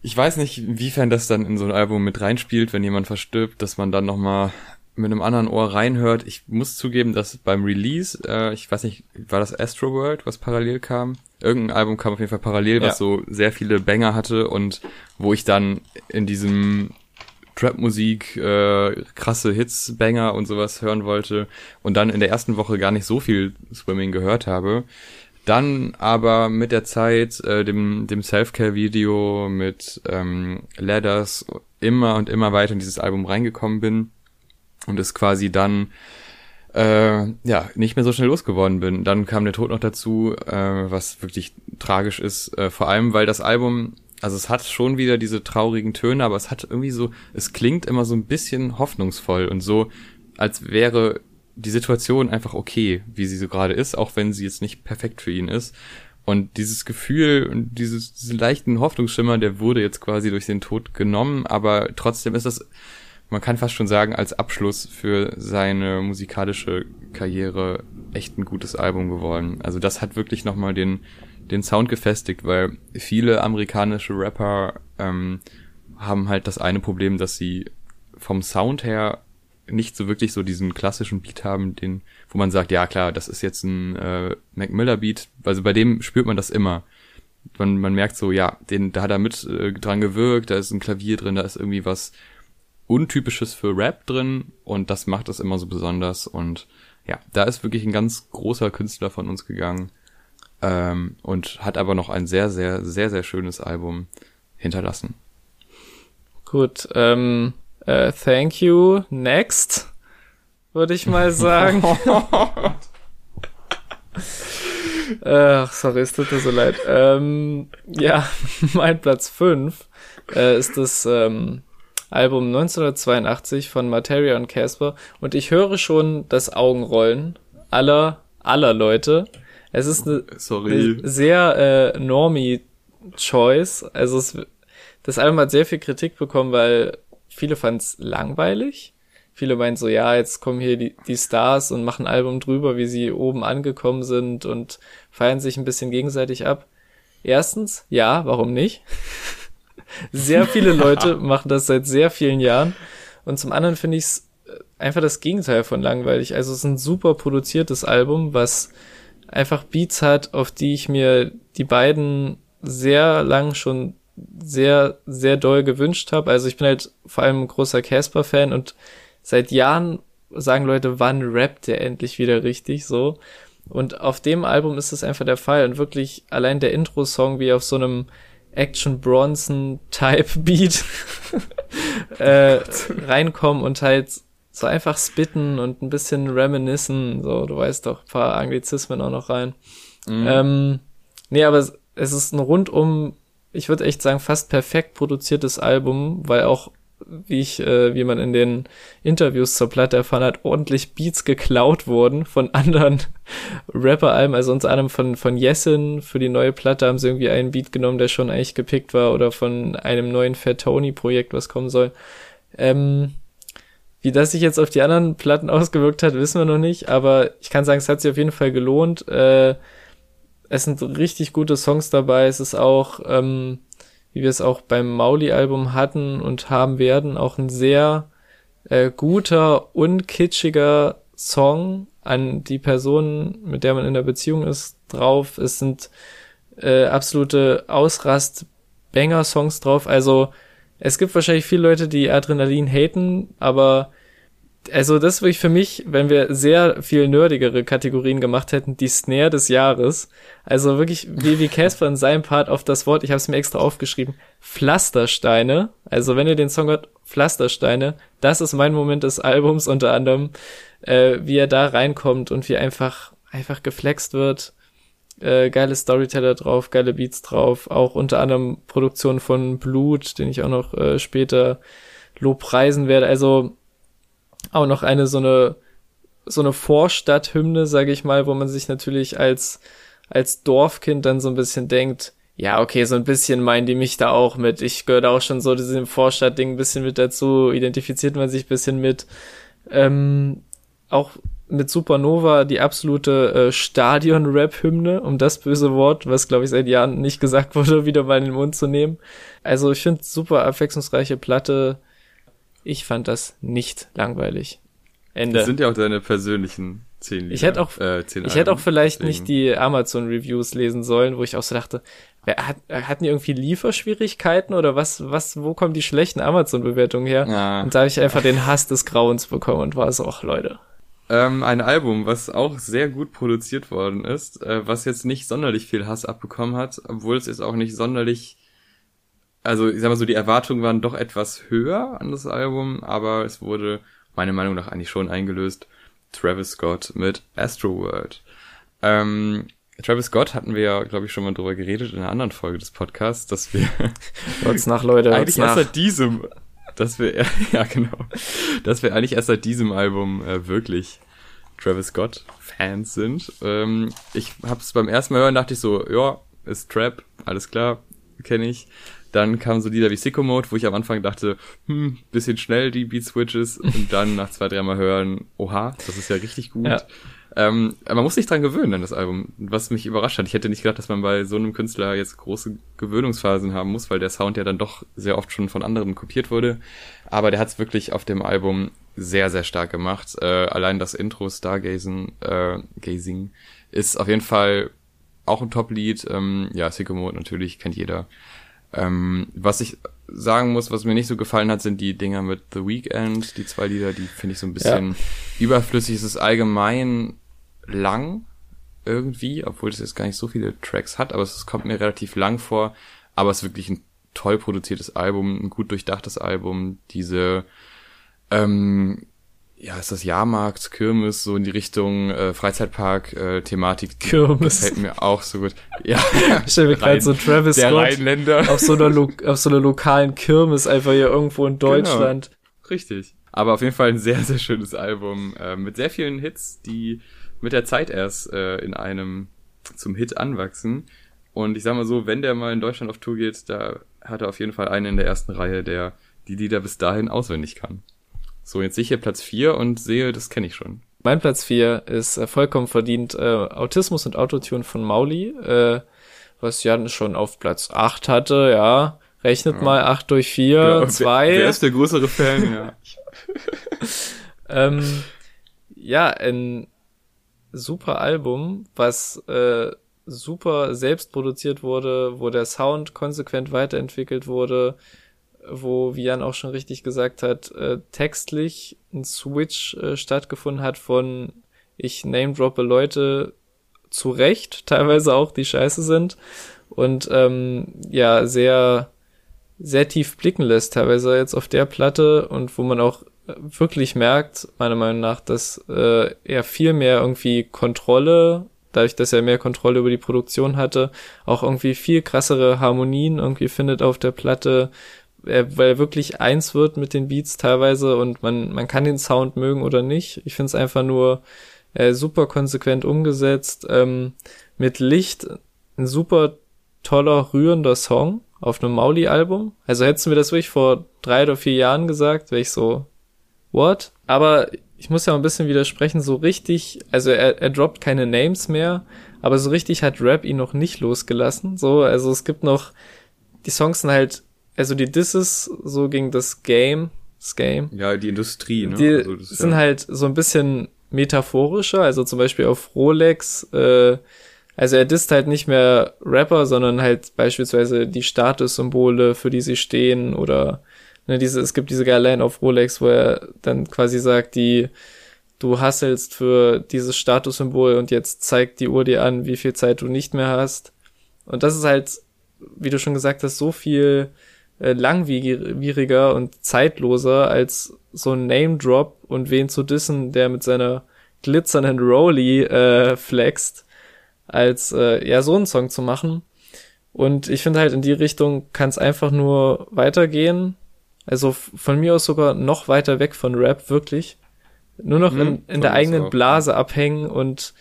ich weiß nicht, inwiefern das dann in so ein Album mit reinspielt, wenn jemand verstirbt, dass man dann nochmal mit einem anderen Ohr reinhört. Ich muss zugeben, dass beim Release, äh, ich weiß nicht, war das Astro World, was parallel kam? Irgendein Album kam auf jeden Fall parallel, was ja. so sehr viele Banger hatte und wo ich dann in diesem Trap-Musik, äh, krasse Hits, Banger und sowas hören wollte und dann in der ersten Woche gar nicht so viel Swimming gehört habe. Dann aber mit der Zeit, äh, dem, dem Self-Care-Video, mit ähm, Ladders immer und immer weiter in dieses Album reingekommen bin und es quasi dann äh, ja nicht mehr so schnell losgeworden bin. Dann kam der Tod noch dazu, äh, was wirklich tragisch ist, äh, vor allem weil das Album also es hat schon wieder diese traurigen Töne, aber es hat irgendwie so, es klingt immer so ein bisschen hoffnungsvoll und so, als wäre die Situation einfach okay, wie sie so gerade ist, auch wenn sie jetzt nicht perfekt für ihn ist. Und dieses Gefühl und dieses, diesen leichten Hoffnungsschimmer, der wurde jetzt quasi durch den Tod genommen, aber trotzdem ist das man kann fast schon sagen, als Abschluss für seine musikalische Karriere echt ein gutes Album geworden. Also das hat wirklich nochmal den, den Sound gefestigt, weil viele amerikanische Rapper ähm, haben halt das eine Problem, dass sie vom Sound her nicht so wirklich so diesen klassischen Beat haben, den, wo man sagt, ja klar, das ist jetzt ein äh, Mac Miller Beat. Also bei dem spürt man das immer. Man, man merkt so, ja, den, da hat er mit äh, dran gewirkt, da ist ein Klavier drin, da ist irgendwie was Untypisches für Rap drin und das macht es immer so besonders und ja, da ist wirklich ein ganz großer Künstler von uns gegangen ähm, und hat aber noch ein sehr, sehr, sehr, sehr schönes Album hinterlassen. Gut, ähm, äh, thank you. Next. würde ich mal (laughs) sagen. Ach, sorry, es tut mir so leid. Ähm, ja, (laughs) mein Platz 5 äh, ist das ähm, Album 1982 von Materia und Casper und ich höre schon das Augenrollen aller, aller Leute. Es ist eine, eine sehr äh, normie Choice. Also es, das Album hat sehr viel Kritik bekommen, weil viele fanden es langweilig. Viele meinen so, ja, jetzt kommen hier die, die Stars und machen ein Album drüber, wie sie oben angekommen sind und feiern sich ein bisschen gegenseitig ab. Erstens, ja, warum nicht? (laughs) sehr viele Leute (laughs) machen das seit sehr vielen Jahren. Und zum anderen finde ich es äh, einfach das Gegenteil von langweilig. Also es ist ein super produziertes Album, was einfach Beats hat, auf die ich mir die beiden sehr lang schon sehr, sehr doll gewünscht habe. Also ich bin halt vor allem ein großer Casper-Fan und seit Jahren sagen Leute, wann rappt der endlich wieder richtig so. Und auf dem Album ist es einfach der Fall. Und wirklich allein der Intro-Song, wie auf so einem Action Bronson Type (laughs) Beat (laughs) äh, reinkommen und halt so einfach spitten und ein bisschen reminiscen, so, du weißt doch, paar Anglizismen auch noch rein. Mhm. Ähm, nee, aber es ist ein rundum, ich würde echt sagen, fast perfekt produziertes Album, weil auch wie ich, äh, wie man in den Interviews zur Platte erfahren hat, ordentlich Beats geklaut wurden von (laughs) anderen Rapper-Alben, also unter anderem von, von Yesin für die neue Platte haben sie irgendwie einen Beat genommen, der schon eigentlich gepickt war, oder von einem neuen Fat Tony-Projekt, was kommen soll. Ähm, wie das sich jetzt auf die anderen Platten (laughs) ausgewirkt hat, wissen wir noch nicht, aber ich kann sagen, es hat sich auf jeden Fall gelohnt. Äh, es sind richtig gute Songs dabei, es ist auch, ähm, wie wir es auch beim Mauli-Album hatten und haben werden, auch ein sehr äh, guter, unkitschiger Song an die Person, mit der man in der Beziehung ist, drauf. Es sind äh, absolute Ausrast-Banger-Songs drauf. Also es gibt wahrscheinlich viele Leute, die Adrenalin haten, aber also das wirklich für mich, wenn wir sehr viel nerdigere Kategorien gemacht hätten, die Snare des Jahres. Also wirklich, wie, wie Casper in seinem Part auf das Wort, ich habe es mir extra aufgeschrieben, Pflastersteine. Also wenn ihr den Song hört, Pflastersteine, das ist mein Moment des Albums unter anderem, äh, wie er da reinkommt und wie einfach, einfach geflext wird. Äh, geile Storyteller drauf, geile Beats drauf, auch unter anderem Produktion von Blut, den ich auch noch äh, später lobpreisen werde. Also auch noch eine so eine so eine Vorstadthymne, sage ich mal, wo man sich natürlich als als Dorfkind dann so ein bisschen denkt, ja, okay, so ein bisschen meinen die mich da auch mit. Ich gehöre da auch schon so diesem Vorstadtding ein bisschen mit dazu, identifiziert man sich ein bisschen mit. Ähm, auch mit Supernova die absolute äh, Stadion-Rap-Hymne, um das böse Wort, was glaube ich seit Jahren nicht gesagt (laughs) wurde, wieder mal in den Mund zu nehmen. Also ich finde super abwechslungsreiche Platte, ich fand das nicht langweilig. Ende. Das sind ja auch deine persönlichen zehn Lieder. Ich hätte auch, äh, ich hätte auch vielleicht deswegen. nicht die Amazon Reviews lesen sollen, wo ich auch so dachte, wer, hat, hatten die irgendwie Lieferschwierigkeiten oder was, was, wo kommen die schlechten Amazon Bewertungen her? Ja. Und da habe ich einfach den Hass des Grauens bekommen und war so, ach Leute. Ähm, ein Album, was auch sehr gut produziert worden ist, äh, was jetzt nicht sonderlich viel Hass abbekommen hat, obwohl es jetzt auch nicht sonderlich also ich sag mal so, die Erwartungen waren doch etwas höher an das Album, aber es wurde meiner Meinung nach eigentlich schon eingelöst. Travis Scott mit Astroworld. Ähm, Travis Scott hatten wir ja, glaube ich, schon mal drüber geredet in einer anderen Folge des Podcasts, dass wir (laughs) hört's nach, Leute, eigentlich erst seit diesem, dass wir (laughs) ja genau, dass wir eigentlich erst seit diesem Album äh, wirklich Travis Scott Fans sind. Ähm, ich habe es beim ersten Mal hören dachte ich so, ja, ist Trap, alles klar, kenne ich. Dann kamen so Lieder wie Sicko Mode, wo ich am Anfang dachte, hm, bisschen schnell die Beat Switches und dann nach zwei, dreimal hören, oha, das ist ja richtig gut. Ja. Ähm, man muss sich dran gewöhnen an das Album, was mich überrascht hat. Ich hätte nicht gedacht, dass man bei so einem Künstler jetzt große Gewöhnungsphasen haben muss, weil der Sound ja dann doch sehr oft schon von anderen kopiert wurde. Aber der hat es wirklich auf dem Album sehr, sehr stark gemacht. Äh, allein das Intro Stargazing äh, Gazing ist auf jeden Fall auch ein Top-Lied. Ähm, ja, Sicko Mode natürlich, kennt jeder. Ähm, was ich sagen muss, was mir nicht so gefallen hat, sind die Dinger mit The Weeknd, die zwei Lieder, die finde ich so ein bisschen ja. überflüssig. Es ist allgemein lang irgendwie, obwohl es jetzt gar nicht so viele Tracks hat, aber es kommt mir relativ lang vor. Aber es ist wirklich ein toll produziertes Album, ein gut durchdachtes Album. Diese ähm, ja, ist das Jahrmarkt, Kirmes, so in die Richtung äh, Freizeitpark-Thematik. Kirmes. Gefällt mir auch so gut. Ja, Ich stell mir gerade so Travis der Scott Rheinländer. auf so einer Lo auf so einer lokalen Kirmes einfach hier irgendwo in Deutschland. Richtig. Aber auf jeden Fall ein sehr, sehr schönes Album äh, mit sehr vielen Hits, die mit der Zeit erst äh, in einem zum Hit anwachsen. Und ich sag mal so, wenn der mal in Deutschland auf Tour geht, da hat er auf jeden Fall einen in der ersten Reihe, der die Lieder bis dahin auswendig kann. So, jetzt sehe ich hier Platz 4 und sehe, das kenne ich schon. Mein Platz 4 ist äh, vollkommen verdient äh, Autismus und Autotune von Mauli, äh, was Jan schon auf Platz 8 hatte, ja. Rechnet Ja. mal 8 durch 4, Ja, 2. Wer, wer ist der größere Fan? Ja. (laughs) Ähm, ja, ein super Album, was äh, super selbst produziert wurde, wo der Sound konsequent weiterentwickelt wurde, wo, wie Jan auch schon richtig gesagt hat, äh, textlich ein Switch äh, stattgefunden hat von ich name-droppe Leute zu Recht, (laughs) teilweise auch, die scheiße sind und ähm, ja, sehr sehr tief blicken lässt, teilweise jetzt auf der Platte und wo man auch äh, wirklich merkt, meiner Meinung nach, dass äh, er viel mehr irgendwie Kontrolle, dadurch, dass er mehr Kontrolle über die Produktion hatte, auch irgendwie viel krassere Harmonien irgendwie findet auf der Platte, er, weil er wirklich eins wird mit den Beats teilweise und man, man kann den Sound mögen oder nicht. Ich finde es einfach nur äh, super konsequent umgesetzt, ähm, mit Licht, ein super toller, rührender Song auf einem Mauli-Album. Also hättest du mir das wirklich vor drei oder vier Jahren gesagt, wäre ich so, what? Aber ich muss ja ein bisschen widersprechen, so richtig, also er, er droppt keine Names mehr, aber so richtig hat Rap ihn noch nicht losgelassen. So, also es gibt noch, die Songs sind halt, also die Disses so gegen das Game, das Game, ja, die Industrie, ne? die Also das sind ja, halt so ein bisschen metaphorischer, also zum Beispiel auf Rolex, äh, also er disst halt nicht mehr Rapper, sondern halt beispielsweise die Statussymbole, für die sie stehen oder ne, diese, es gibt diese geile Line auf Rolex, wo er dann quasi sagt, die du hasselst für dieses Statussymbol und jetzt zeigt die Uhr dir an, wie viel Zeit du nicht mehr hast. Und das ist halt, wie du schon gesagt hast, so viel äh, langwieriger und zeitloser als so ein Name-Drop und wen zu dissen, der mit seiner glitzernden Rolli äh, flext, als äh, ja so einen Song zu machen. Und ich finde halt in die Richtung kann es einfach nur weitergehen. Also von mir aus sogar noch weiter weg von Rap, wirklich. Nur noch Mhm, in, in der eigenen Blase abhängen und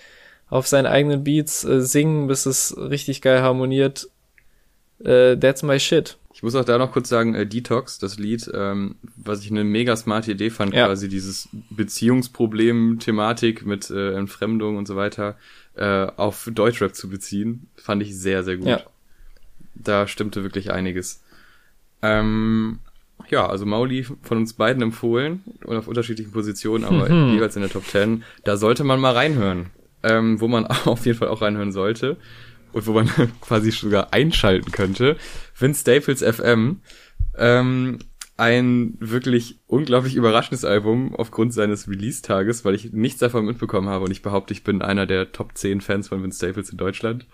auf seinen eigenen Beats äh, singen, bis es richtig geil harmoniert. Äh, that's my shit. Ich muss auch da noch kurz sagen, äh, Detox, das Lied, ähm, was ich eine mega smarte Idee fand, Ja. quasi dieses Beziehungsproblem-Thematik mit äh, Entfremdung und so weiter äh, auf Deutschrap zu beziehen, fand ich sehr, sehr gut. Ja. Da stimmte wirklich einiges. Ähm, ja, also Mauli von uns beiden empfohlen und auf unterschiedlichen Positionen, aber Mhm. jeweils in der Top 10. Da sollte man mal reinhören. Ähm, wo man (laughs) auf jeden Fall auch reinhören sollte und wo man (laughs) quasi sogar einschalten könnte. Vince Staples FM. Ähm, ein wirklich unglaublich überraschendes Album aufgrund seines Release-Tages, weil ich nichts davon mitbekommen habe und ich behaupte, ich bin einer der Top 10 Fans von Vince Staples in Deutschland.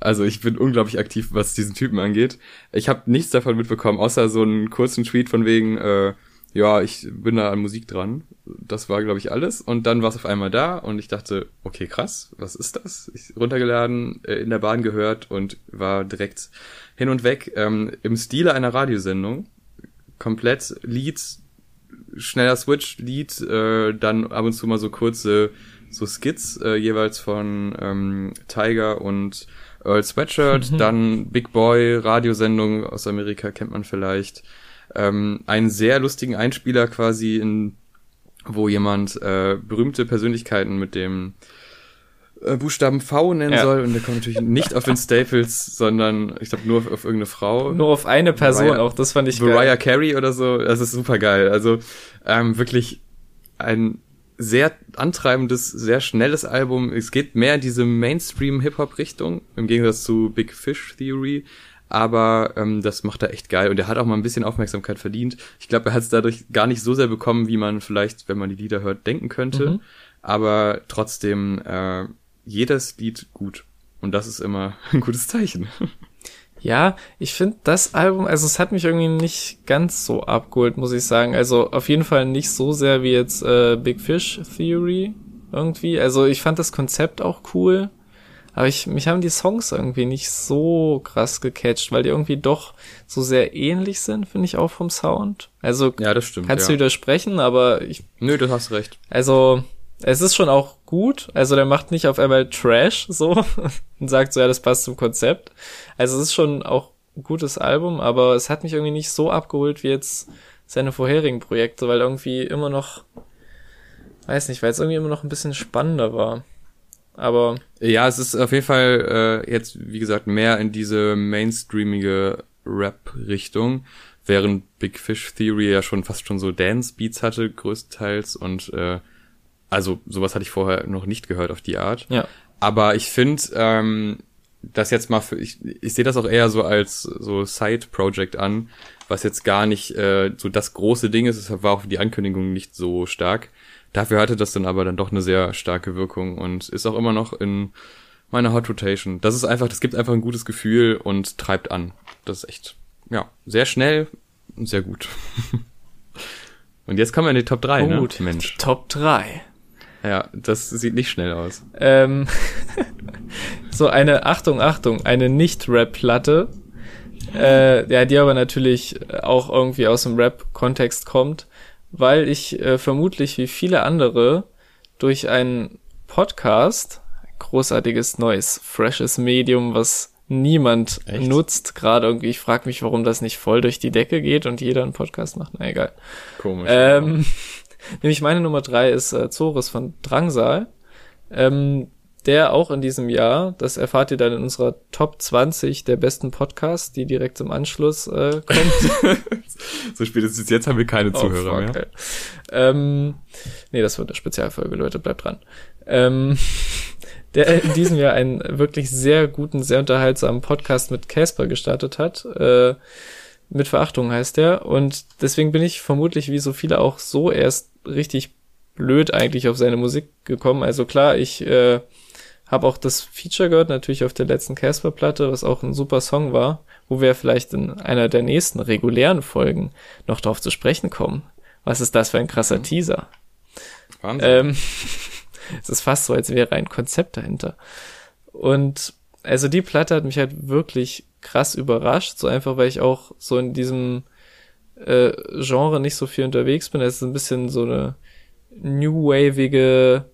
Also ich bin unglaublich aktiv, was diesen Typen angeht. Ich habe nichts davon mitbekommen, außer so einen kurzen Tweet von wegen, äh, ja, ich bin da an Musik dran. Das war, glaube ich, alles. Und dann war es auf einmal da und ich dachte, okay, krass, was ist das? Ich runtergeladen, äh, in der Bahn gehört und war direkt hin und weg ähm, im Stile einer Radiosendung. Komplett Lied, schneller Switch, Lied, äh, dann ab und zu mal so kurze so Skits, äh, jeweils von ähm, Tiger und Earl Sweatshirt, Mhm. dann Big Boy, Radiosendung aus Amerika kennt man vielleicht. Ähm, einen sehr lustigen Einspieler quasi, in, wo jemand äh, berühmte Persönlichkeiten mit dem äh, Buchstaben V nennen Ja. soll und der kommt natürlich nicht auf den Staples, sondern ich glaube nur auf, auf irgendeine Frau. Nur auf eine Person Mariah- auch, das fand ich Mariah geil. Carey oder so, das ist super geil. Also ähm, wirklich ein sehr antreibendes, sehr schnelles Album. Es geht mehr in diese Mainstream-Hip-Hop-Richtung, im Gegensatz zu Big Fish Theory. Aber ähm, das macht er echt geil und er hat auch mal ein bisschen Aufmerksamkeit verdient. Ich glaube, er hat es dadurch gar nicht so sehr bekommen, wie man vielleicht, wenn man die Lieder hört, denken könnte. Mhm. Aber trotzdem, äh, jedes Lied gut. Und das ist immer (laughs) ein gutes Zeichen. Ja, ich finde das Album, also es hat mich irgendwie nicht ganz so abgeholt, muss ich sagen. Also auf jeden Fall nicht so sehr wie jetzt äh, Big Fish Theory irgendwie. Also ich fand das Konzept auch cool, aber ich, mich haben die Songs irgendwie nicht so krass gecatcht, weil die irgendwie doch so sehr ähnlich sind, finde ich auch vom Sound. Also ja, das stimmt. Kannst ja. du widersprechen, aber ich. Nö, du hast recht. Also es ist schon auch gut. Also der macht nicht auf einmal Trash so (laughs) und sagt so, ja, das passt zum Konzept. Also es ist schon auch ein gutes Album, aber es hat mich irgendwie nicht so abgeholt wie jetzt seine vorherigen Projekte, weil irgendwie immer noch, weiß nicht, weil es irgendwie immer noch ein bisschen spannender war. Aber. Ja, es ist auf jeden Fall äh, jetzt, wie gesagt, mehr in diese mainstreamige Rap-Richtung, während Big Fish Theory ja schon fast schon so Dance-Beats hatte, größtenteils und äh, also sowas hatte ich vorher noch nicht gehört auf die Art. Ja. Aber ich finde, ähm, das jetzt mal für, ich, ich sehe das auch eher so als so Side-Project an, was jetzt gar nicht äh, so das große Ding ist. Es war auch die Ankündigung nicht so stark. Dafür hatte das dann aber dann doch eine sehr starke Wirkung und ist auch immer noch in meiner Hot Rotation. Das ist einfach, das gibt einfach ein gutes Gefühl und treibt an. Das ist echt, ja, sehr schnell und sehr gut. (laughs) und jetzt kommen wir in die Top 3, oh, ne? Gut. Mensch. Top 3. Ja, das sieht nicht schnell aus. Ähm, (laughs) so eine, Achtung, Achtung, eine Nicht-Rap-Platte, äh, ja, die aber natürlich auch irgendwie aus dem Rap-Kontext kommt, weil ich äh, vermutlich wie viele andere durch einen Podcast, großartiges neues, freshes Medium, was niemand Echt? nutzt, gerade irgendwie, ich frage mich, warum das nicht voll durch die Decke geht und jeder einen Podcast macht, na egal. Komisch. Ähm, (laughs) Nämlich meine Nummer drei ist äh, Zores von Drangsal. Ähm, der auch in diesem Jahr, das erfahrt ihr dann in unserer Top 20 der besten Podcasts, die direkt im Anschluss äh, kommt. (laughs) so spätestens jetzt haben wir keine oh, Zuhörer fuck, mehr. Ähm, nee, das wird eine Spezialfolge, Leute, bleibt dran. Ähm, (laughs) der in diesem Jahr einen wirklich sehr guten, sehr unterhaltsamen Podcast mit Casper gestartet hat. Äh, mit Verachtung heißt der. Und deswegen bin ich vermutlich wie so viele auch so erst richtig blöd eigentlich auf seine Musik gekommen. Also klar, ich äh, habe auch das Feature gehört, natürlich auf der letzten Casper-Platte, was auch ein super Song war, wo wir vielleicht in einer der nächsten regulären Folgen noch drauf zu sprechen kommen. Was ist das für ein krasser mhm. Teaser? Wahnsinn. Ähm, (laughs) es ist fast so, als wäre ein Konzept dahinter. Und also die Platte hat mich halt wirklich krass überrascht, so einfach, weil ich auch so in diesem äh, Genre nicht so viel unterwegs bin. Es ist ein bisschen so eine new wavige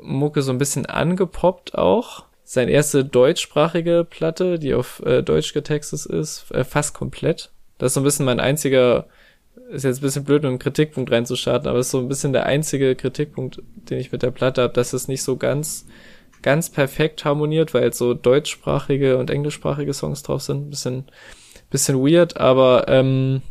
Mucke, so ein bisschen angepoppt auch. Seine erste deutschsprachige Platte, die auf äh, Deutsch getextet ist, äh, fast komplett. Das ist so ein bisschen mein einziger, ist jetzt ein bisschen blöd, um einen Kritikpunkt reinzustarten, aber ist so ein bisschen der einzige Kritikpunkt, den ich mit der Platte habe, dass es nicht so ganz ganz perfekt harmoniert, weil so deutschsprachige und englischsprachige Songs drauf sind. Bisschen, bisschen weird, aber ähm,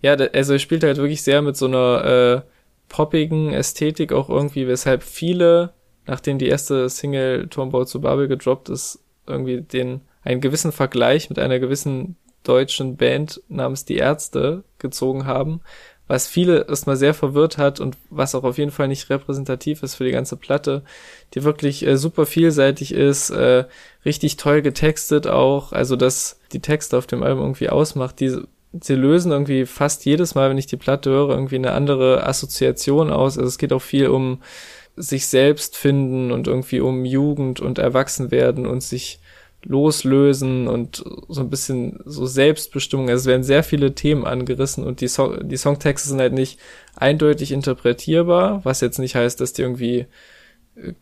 ja, also er spielt halt wirklich sehr mit so einer äh, poppigen Ästhetik auch irgendwie, weshalb viele, nachdem die erste Single Turmbau zu Babel gedroppt ist, irgendwie den einen gewissen Vergleich mit einer gewissen deutschen Band namens Die Ärzte gezogen haben, was viele erstmal sehr verwirrt hat und was auch auf jeden Fall nicht repräsentativ ist für die ganze Platte, die wirklich äh, super vielseitig ist, äh, richtig toll getextet auch, also dass die Texte auf dem Album irgendwie ausmacht, die sie lösen irgendwie fast jedes Mal, wenn ich die Platte höre, irgendwie eine andere Assoziation aus. Also es geht auch viel um sich selbst finden und irgendwie um Jugend und Erwachsenwerden und sich loslösen und so ein bisschen so Selbstbestimmung. Also es werden sehr viele Themen angerissen und die, so die Songtexte sind halt nicht eindeutig interpretierbar, was jetzt nicht heißt, dass die irgendwie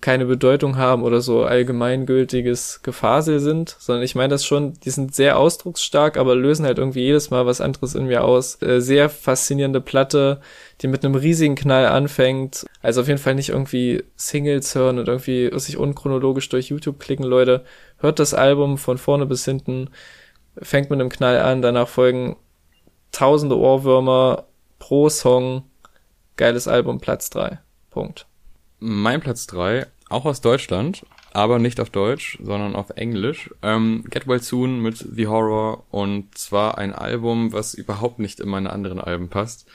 keine Bedeutung haben oder so allgemeingültiges Gefasel sind, sondern ich meine das schon, die sind sehr ausdrucksstark, aber lösen halt irgendwie jedes Mal was anderes in mir aus. Äh, sehr faszinierende Platte, die mit einem riesigen Knall anfängt. Also auf jeden Fall nicht irgendwie Singles hören und irgendwie sich unchronologisch durch YouTube klicken, Leute. Hört das Album von vorne bis hinten, fängt mit einem Knall an, danach folgen tausende Ohrwürmer pro Song. Geiles Album, Platz drei. Punkt. Mein Platz drei, auch aus Deutschland, aber nicht auf Deutsch, sondern auf Englisch. Ähm, Get Well Soon mit The Horror und zwar ein Album, was überhaupt nicht in meine anderen Alben passt.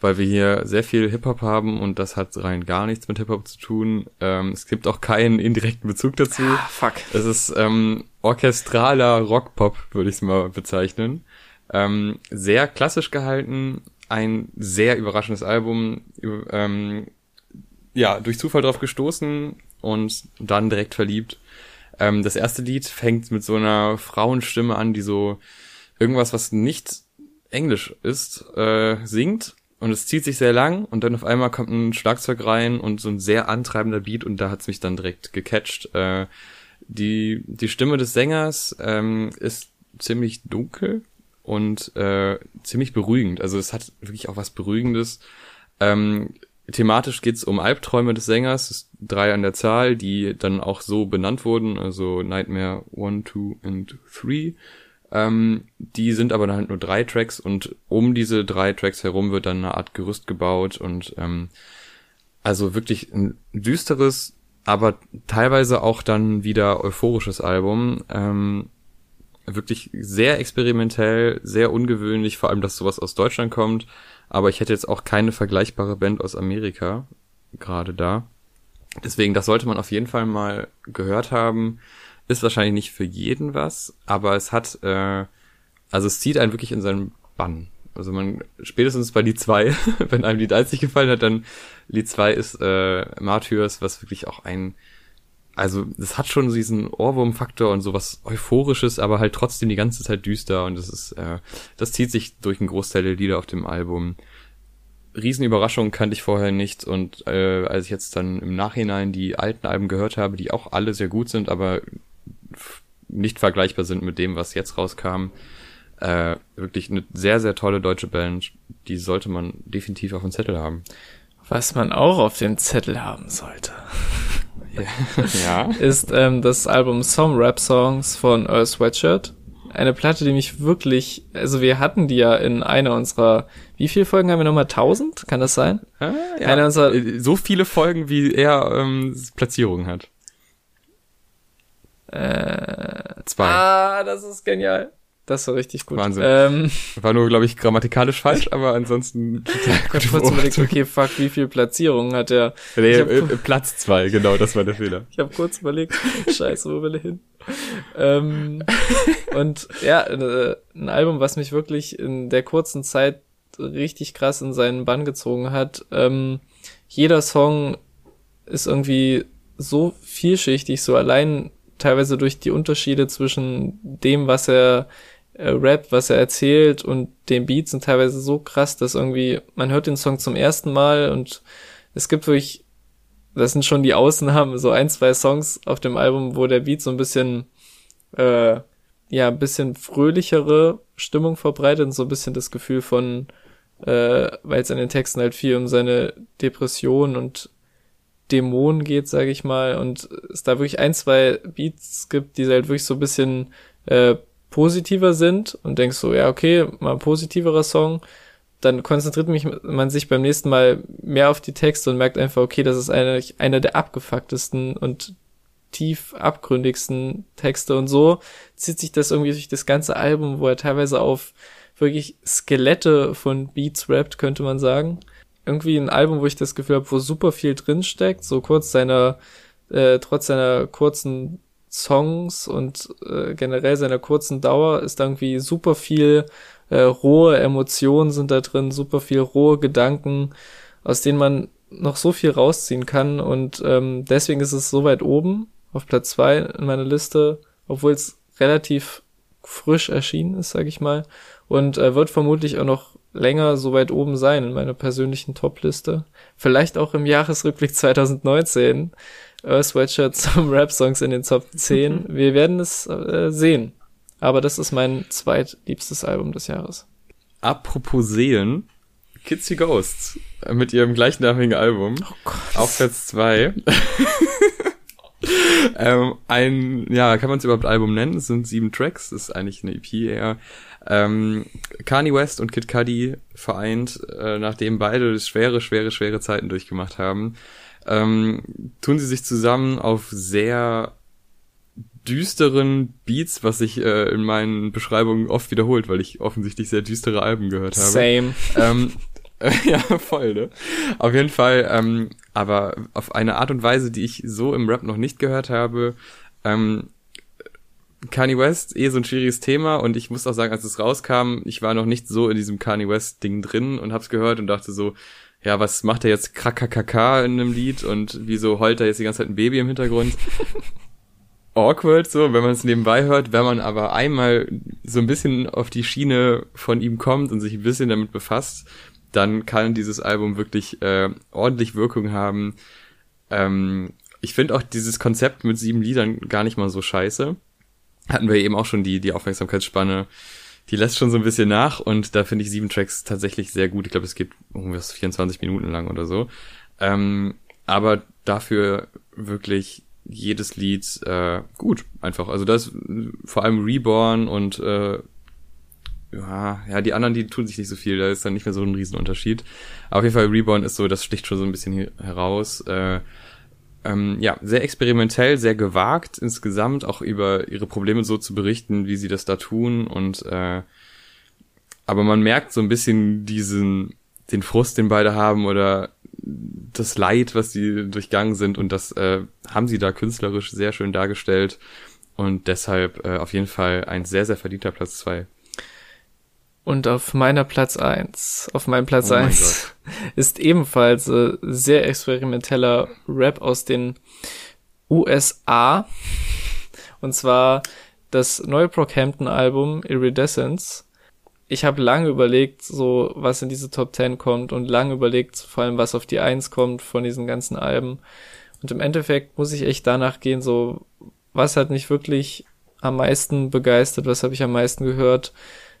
weil wir hier sehr viel Hip-Hop haben und das hat rein gar nichts mit Hip-Hop zu tun. Ähm, es gibt auch keinen indirekten Bezug dazu. Ah, fuck. Es ist ähm, orchestraler Rock-Pop, würde ich es mal bezeichnen. Ähm, sehr klassisch gehalten, ein sehr überraschendes Album. Ähm, ja, durch Zufall drauf gestoßen und dann direkt verliebt. Ähm, das erste Lied fängt mit so einer Frauenstimme an, die so irgendwas, was nicht Englisch ist, äh, singt und es zieht sich sehr lang und dann auf einmal kommt ein Schlagzeug rein und so ein sehr antreibender Beat und da hat's mich dann direkt gecatcht. Äh, die, die Stimme des Sängers ähm, ist ziemlich dunkel und äh, ziemlich beruhigend. Also es hat wirklich auch was Beruhigendes. Ähm, thematisch geht's um Albträume des Sängers, drei an der Zahl, die dann auch so benannt wurden, also Nightmare 1, 2 und 3. Ähm, die sind aber dann halt nur drei Tracks und um diese drei Tracks herum wird dann eine Art Gerüst gebaut und ähm, also wirklich ein düsteres, aber teilweise auch dann wieder euphorisches Album. Ähm, wirklich sehr experimentell, sehr ungewöhnlich, vor allem, dass sowas aus Deutschland kommt. Aber ich hätte jetzt auch keine vergleichbare Band aus Amerika gerade da. Deswegen, das sollte man auf jeden Fall mal gehört haben. Ist wahrscheinlich nicht für jeden was, aber es hat, äh, also es zieht einen wirklich in seinen Bann. Also man, spätestens bei Lied 2, (laughs) wenn einem Lied 1 nicht gefallen hat, dann Lied 2 ist äh, Martyrs, was wirklich auch ein, also es hat schon diesen Ohrwurm-Faktor und sowas Euphorisches, aber halt trotzdem die ganze Zeit düster und das ist, äh, das zieht sich durch einen Großteil der Lieder auf dem Album. Riesenüberraschung kannte ich vorher nicht und äh, als ich jetzt dann im Nachhinein die alten Alben gehört habe, die auch alle sehr gut sind, aber nicht vergleichbar sind mit dem, was jetzt rauskam. Äh, wirklich eine sehr, sehr tolle deutsche Band. Die sollte man definitiv auf dem Zettel haben. Was man auch auf dem Zettel haben sollte. (laughs) ja. Ist ähm, das Album Some Rap Songs von Earl Sweatshirt. Eine Platte, die mich wirklich, also wir hatten die ja in einer unserer, wie viele Folgen haben wir nochmal? 1000? Kann das sein? Ah, ja. Eine unserer, so viele Folgen, wie er ähm, Platzierungen hat. Äh, Zwei. Ah, das ist genial. Das war richtig gut. Wahnsinn. Ähm, (laughs) war nur, glaube ich, grammatikalisch falsch, aber ansonsten (laughs) total gut. Ich habe kurz überlegt, okay, fuck, wie viel Platzierungen hat der? Nee, hab, (laughs) äh, Platz zwei, genau, das war der Fehler. ich habe kurz überlegt, scheiße, wo will er hin? ähm, und ja, äh, ein Album, was mich wirklich in der kurzen Zeit richtig krass in seinen Bann gezogen hat. Ähm, jeder Song ist irgendwie so vielschichtig, so allein teilweise durch die Unterschiede zwischen dem, was er äh, rappt, was er erzählt und den Beats sind teilweise so krass, dass irgendwie man hört den Song zum ersten Mal und es gibt wirklich, das sind schon die Ausnahmen, so ein, zwei Songs auf dem Album, wo der Beat so ein bisschen, äh, ja, ein bisschen fröhlichere Stimmung verbreitet und so ein bisschen das Gefühl von, äh, weil es in den Texten halt viel um seine Depression und Dämonen geht, sage ich mal, und es da wirklich ein, zwei Beats gibt, die halt wirklich so ein bisschen äh, positiver sind und denkst so, ja, okay, mal ein positiverer Song, dann konzentriert mich, man sich beim nächsten Mal mehr auf die Texte und merkt einfach, okay, das ist eine, einer der abgefucktesten und tief abgründigsten Texte und so zieht sich das irgendwie durch das ganze Album, wo er teilweise auf wirklich Skelette von Beats rappt, könnte man sagen. Irgendwie ein Album, wo ich das Gefühl habe, wo super viel drinsteckt, so kurz seiner, äh, trotz seiner kurzen Songs und äh, generell seiner kurzen Dauer ist irgendwie super viel äh, rohe Emotionen sind da drin, super viel rohe Gedanken, aus denen man noch so viel rausziehen kann und ähm, deswegen ist es so weit oben auf Platz zwei in meiner Liste, obwohl es relativ frisch erschienen ist, sag ich mal, und äh, wird vermutlich auch noch länger so weit oben sein in meiner persönlichen Top-Liste. Vielleicht auch im Jahresrückblick (laughs) 2019. Earth Sweatshirt (laughs) zum Rap-Songs in den Top 10. Wir werden es äh, sehen. Aber das ist mein zweitliebstes Album des Jahres. Apropos sehen, Kids Ghosts mit ihrem gleichnamigen Album. Oh Gott. Auf Platz 2. (laughs) ähm, ein, ja, kann man es überhaupt Album nennen? Es sind sieben Tracks, das ist eigentlich eine EP eher. Ähm, Kanye West und Kid Cudi vereint, äh, nachdem beide schwere, schwere, schwere Zeiten durchgemacht haben, ähm, tun sie sich zusammen auf sehr düsteren Beats, was sich äh, in meinen Beschreibungen oft wiederholt, weil ich offensichtlich sehr düstere Alben gehört habe. Same. Ähm, (laughs) ja, voll, ne? Auf jeden Fall, ähm, aber auf eine Art und Weise, die ich so im Rap noch nicht gehört habe. Ähm, Kanye West, eh so ein schwieriges Thema und ich muss auch sagen, als es rauskam, ich war noch nicht so in diesem Kanye West Ding drin und hab's gehört und dachte so, ja, was macht er jetzt krakakaka in einem Lied und wieso heult er jetzt die ganze Zeit ein Baby im Hintergrund? (laughs) Awkward, so, wenn man es nebenbei hört, wenn man aber einmal so ein bisschen auf die Schiene von ihm kommt und sich ein bisschen damit befasst, dann kann dieses Album wirklich äh, ordentlich Wirkung haben. Ähm, ich finde auch dieses Konzept mit sieben Liedern gar nicht mal so scheiße. Hatten wir eben auch schon die, die Aufmerksamkeitsspanne, die lässt schon so ein bisschen nach und da finde ich sieben Tracks tatsächlich sehr gut. Ich glaube, es geht ungefähr 24 Minuten lang oder so. Ähm, aber dafür wirklich jedes Lied äh, gut, einfach. Also das vor allem Reborn und äh, ja, ja, die anderen, die tun sich nicht so viel, da ist dann nicht mehr so ein Riesenunterschied. Aber auf jeden Fall Reborn ist so, das sticht schon so ein bisschen heraus. Äh, ähm, ja, sehr experimentell, sehr gewagt insgesamt, auch über ihre Probleme so zu berichten, wie sie das da tun. Und äh, aber man merkt so ein bisschen diesen, den Frust, den beide haben, oder das Leid, was sie durchgangen sind. Und das äh, haben sie da künstlerisch sehr schön dargestellt. Und deshalb äh, auf jeden Fall ein sehr, sehr verdienter Platz zwei. Und auf meiner Platz eins, auf meinem Platz oh eins (laughs) ist ebenfalls äh, sehr experimenteller Rap aus den USA. Und zwar das neue Brockhampton Album Iridescence. Ich habe lange überlegt, so was in diese Top 10 kommt und lange überlegt, vor allem was auf die Eins kommt von diesen ganzen Alben. Und im Endeffekt muss ich echt danach gehen, so was hat mich wirklich am meisten begeistert, was habe ich am meisten gehört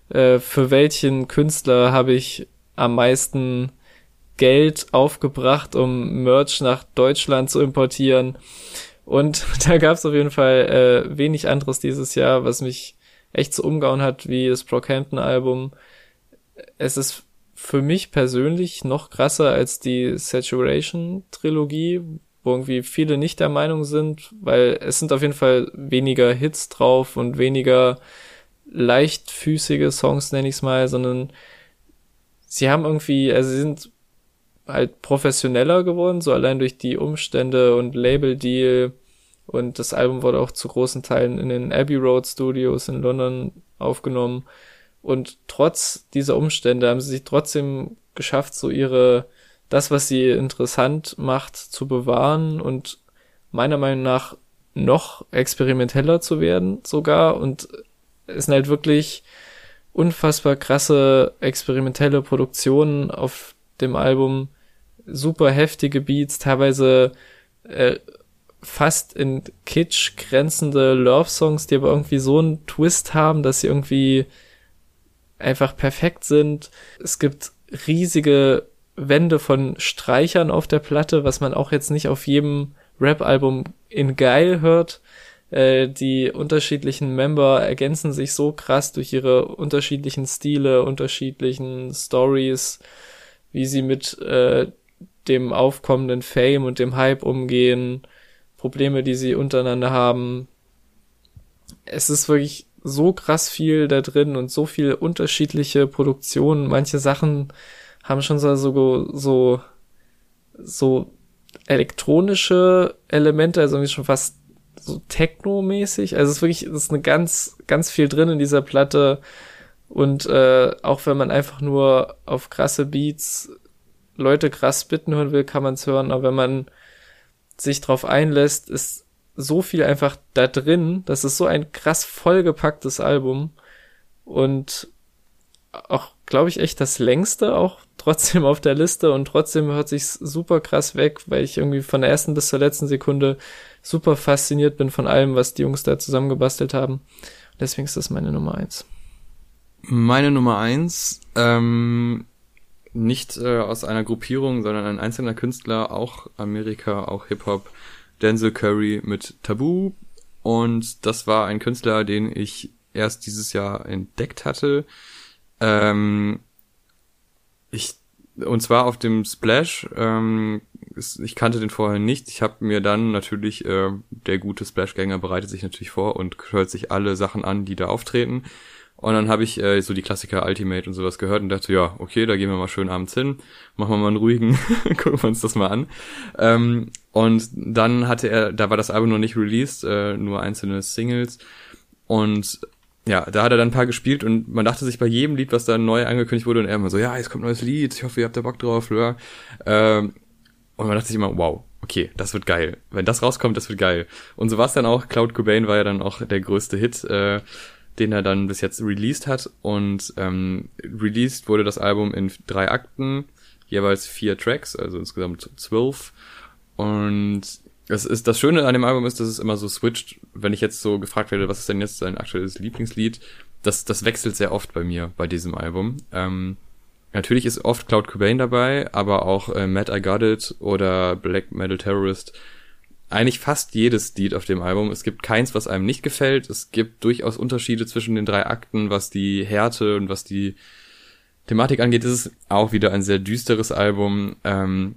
äh, für welchen Künstler habe ich am meisten Geld aufgebracht, um Merch nach Deutschland zu importieren. Und (laughs) da gab es auf jeden Fall äh, wenig anderes dieses Jahr, was mich echt so umgehauen hat wie das Brockhampton-Album. Es ist für mich persönlich noch krasser als die Saturation-Trilogie, wo irgendwie viele nicht der Meinung sind, weil es sind auf jeden Fall weniger Hits drauf und weniger leichtfüßige Songs, nenne ich es mal, sondern sie haben irgendwie, also sie sind halt professioneller geworden, so allein durch die Umstände und Label-Deal. Und das Album wurde auch zu großen Teilen in den Abbey Road Studios in London aufgenommen. Und trotz dieser Umstände haben sie sich trotzdem geschafft, so ihre, das, was sie interessant macht, zu bewahren und meiner Meinung nach noch experimenteller zu werden sogar und es sind halt wirklich unfassbar krasse experimentelle Produktionen auf dem Album, super heftige Beats, teilweise äh, fast in Kitsch grenzende Love-Songs, die aber irgendwie so einen Twist haben, dass sie irgendwie einfach perfekt sind. Es gibt riesige Wände von Streichern auf der Platte, was man auch jetzt nicht auf jedem Rap-Album in geil hört. Äh, die unterschiedlichen Member ergänzen sich so krass durch ihre unterschiedlichen Stile, unterschiedlichen Stories, wie sie mit äh, dem aufkommenden Fame und dem Hype umgehen, Probleme, die sie untereinander haben. Es ist wirklich so krass viel da drin und so viel unterschiedliche Produktionen. Manche Sachen haben schon so, so, so elektronische Elemente, also irgendwie schon fast so Techno-mäßig. Also es ist wirklich, es ist eine ganz, ganz viel drin in dieser Platte. Und äh, auch wenn man einfach nur auf krasse Beats Leute krass bitten hören will, kann man es hören. Aber wenn man sich drauf einlässt, ist so viel einfach da drin. Das ist so ein krass vollgepacktes Album. Und auch, glaube ich, echt das längste auch trotzdem auf der Liste und trotzdem hört sich's super krass weg, weil ich irgendwie von der ersten bis zur letzten Sekunde super fasziniert bin von allem, was die Jungs da zusammengebastelt haben. Deswegen ist das meine Nummer eins. Meine Nummer eins, ähm, nicht äh, aus einer Gruppierung, sondern ein einzelner Künstler, auch Amerika, auch Hip-Hop, Denzel Curry mit Tabu. Und das war ein Künstler, den ich erst dieses Jahr entdeckt hatte. Ähm, ich und zwar auf dem Splash. Ähm, ich kannte den vorher nicht. Ich habe mir dann natürlich, äh, der gute Splashgänger bereitet sich natürlich vor und hört sich alle Sachen an, die da auftreten. Und dann habe ich äh, so die Klassiker Ultimate und sowas gehört und dachte, ja, okay, da gehen wir mal schön abends hin, machen wir mal einen ruhigen, (laughs) gucken wir uns das mal an. Ähm, und dann hatte er, da war das Album noch nicht released, äh, nur einzelne Singles. Und ja, da hat er dann ein paar gespielt und man dachte sich bei jedem Lied, was da neu angekündigt wurde, und er immer so, ja, jetzt kommt ein neues Lied, ich hoffe, ihr habt da Bock drauf, ja. Ähm, und man dachte sich immer, wow, okay, das wird geil. Wenn das rauskommt, das wird geil. Und so war es dann auch. Cloud Cobain war ja dann auch der größte Hit. Äh, den er dann bis jetzt released hat. Und ähm, released wurde das Album in drei Akten, jeweils vier Tracks, also insgesamt zwölf. Und es ist das Schöne an dem Album ist, dass es immer so switcht. Wenn ich jetzt so gefragt werde, was ist denn jetzt dein aktuelles Lieblingslied, das, das wechselt sehr oft bei mir bei diesem Album. Ähm, natürlich ist oft Cloud Cobain dabei, aber auch äh, Matt I Got It oder Black Metal Terrorist eigentlich fast jedes Lied auf dem Album. Es gibt keins, was einem nicht gefällt. Es gibt durchaus Unterschiede zwischen den drei Akten, was die Härte und was die Thematik angeht. Es ist auch wieder ein sehr düsteres Album. Ähm,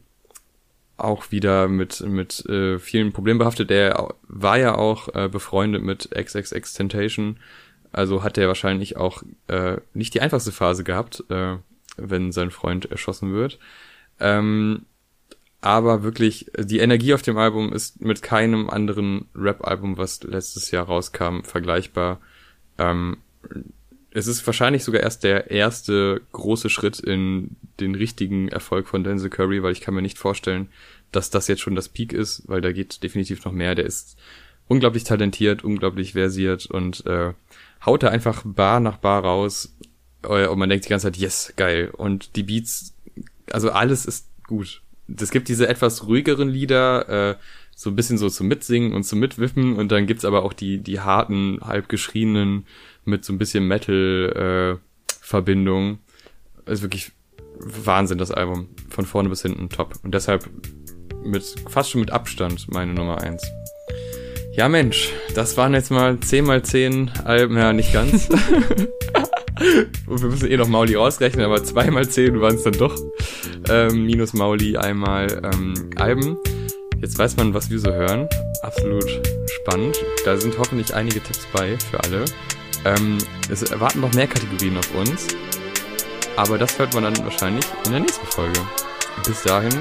auch wieder mit mit äh, vielen Problemen behaftet. Der war ja auch äh, befreundet mit XXX Temptation, also hat er wahrscheinlich auch äh, nicht die einfachste Phase gehabt, äh, wenn sein Freund erschossen wird. Ähm, aber wirklich, die Energie auf dem Album ist mit keinem anderen Rap-Album, was letztes Jahr rauskam, vergleichbar. Ähm, es ist wahrscheinlich sogar erst der erste große Schritt in den richtigen Erfolg von Denzel Curry, weil ich kann mir nicht vorstellen, dass das jetzt schon das Peak ist, weil da geht definitiv noch mehr. Der ist unglaublich talentiert, unglaublich versiert und äh, haut da einfach Bar nach Bar raus äh, und man denkt die ganze Zeit, yes, geil. Und die Beats, also alles ist gut es gibt diese etwas ruhigeren Lieder, äh, so ein bisschen so zum Mitsingen und zum Mitwippen und dann gibt's aber auch die, die harten, halb geschrienen mit so ein bisschen Metal-Verbindung. Äh, ist wirklich Wahnsinn, das Album. Von vorne bis hinten top. Und deshalb mit, fast schon mit Abstand meine Nummer eins. Ja, Mensch, das waren jetzt mal 10 mal 10 Alben, ja, nicht ganz. (laughs) Und wir müssen eh noch Mauli ausrechnen, aber 2 mal 10 waren es dann doch. Ähm, minus Mauli einmal ähm, Alben. Jetzt weiß man, was wir so hören. Absolut spannend. Da sind hoffentlich einige Tipps bei für alle. Ähm, es erwarten noch mehr Kategorien auf uns. Aber das hört man dann wahrscheinlich in der nächsten Folge. Bis dahin,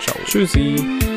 ciao. Tschüssi.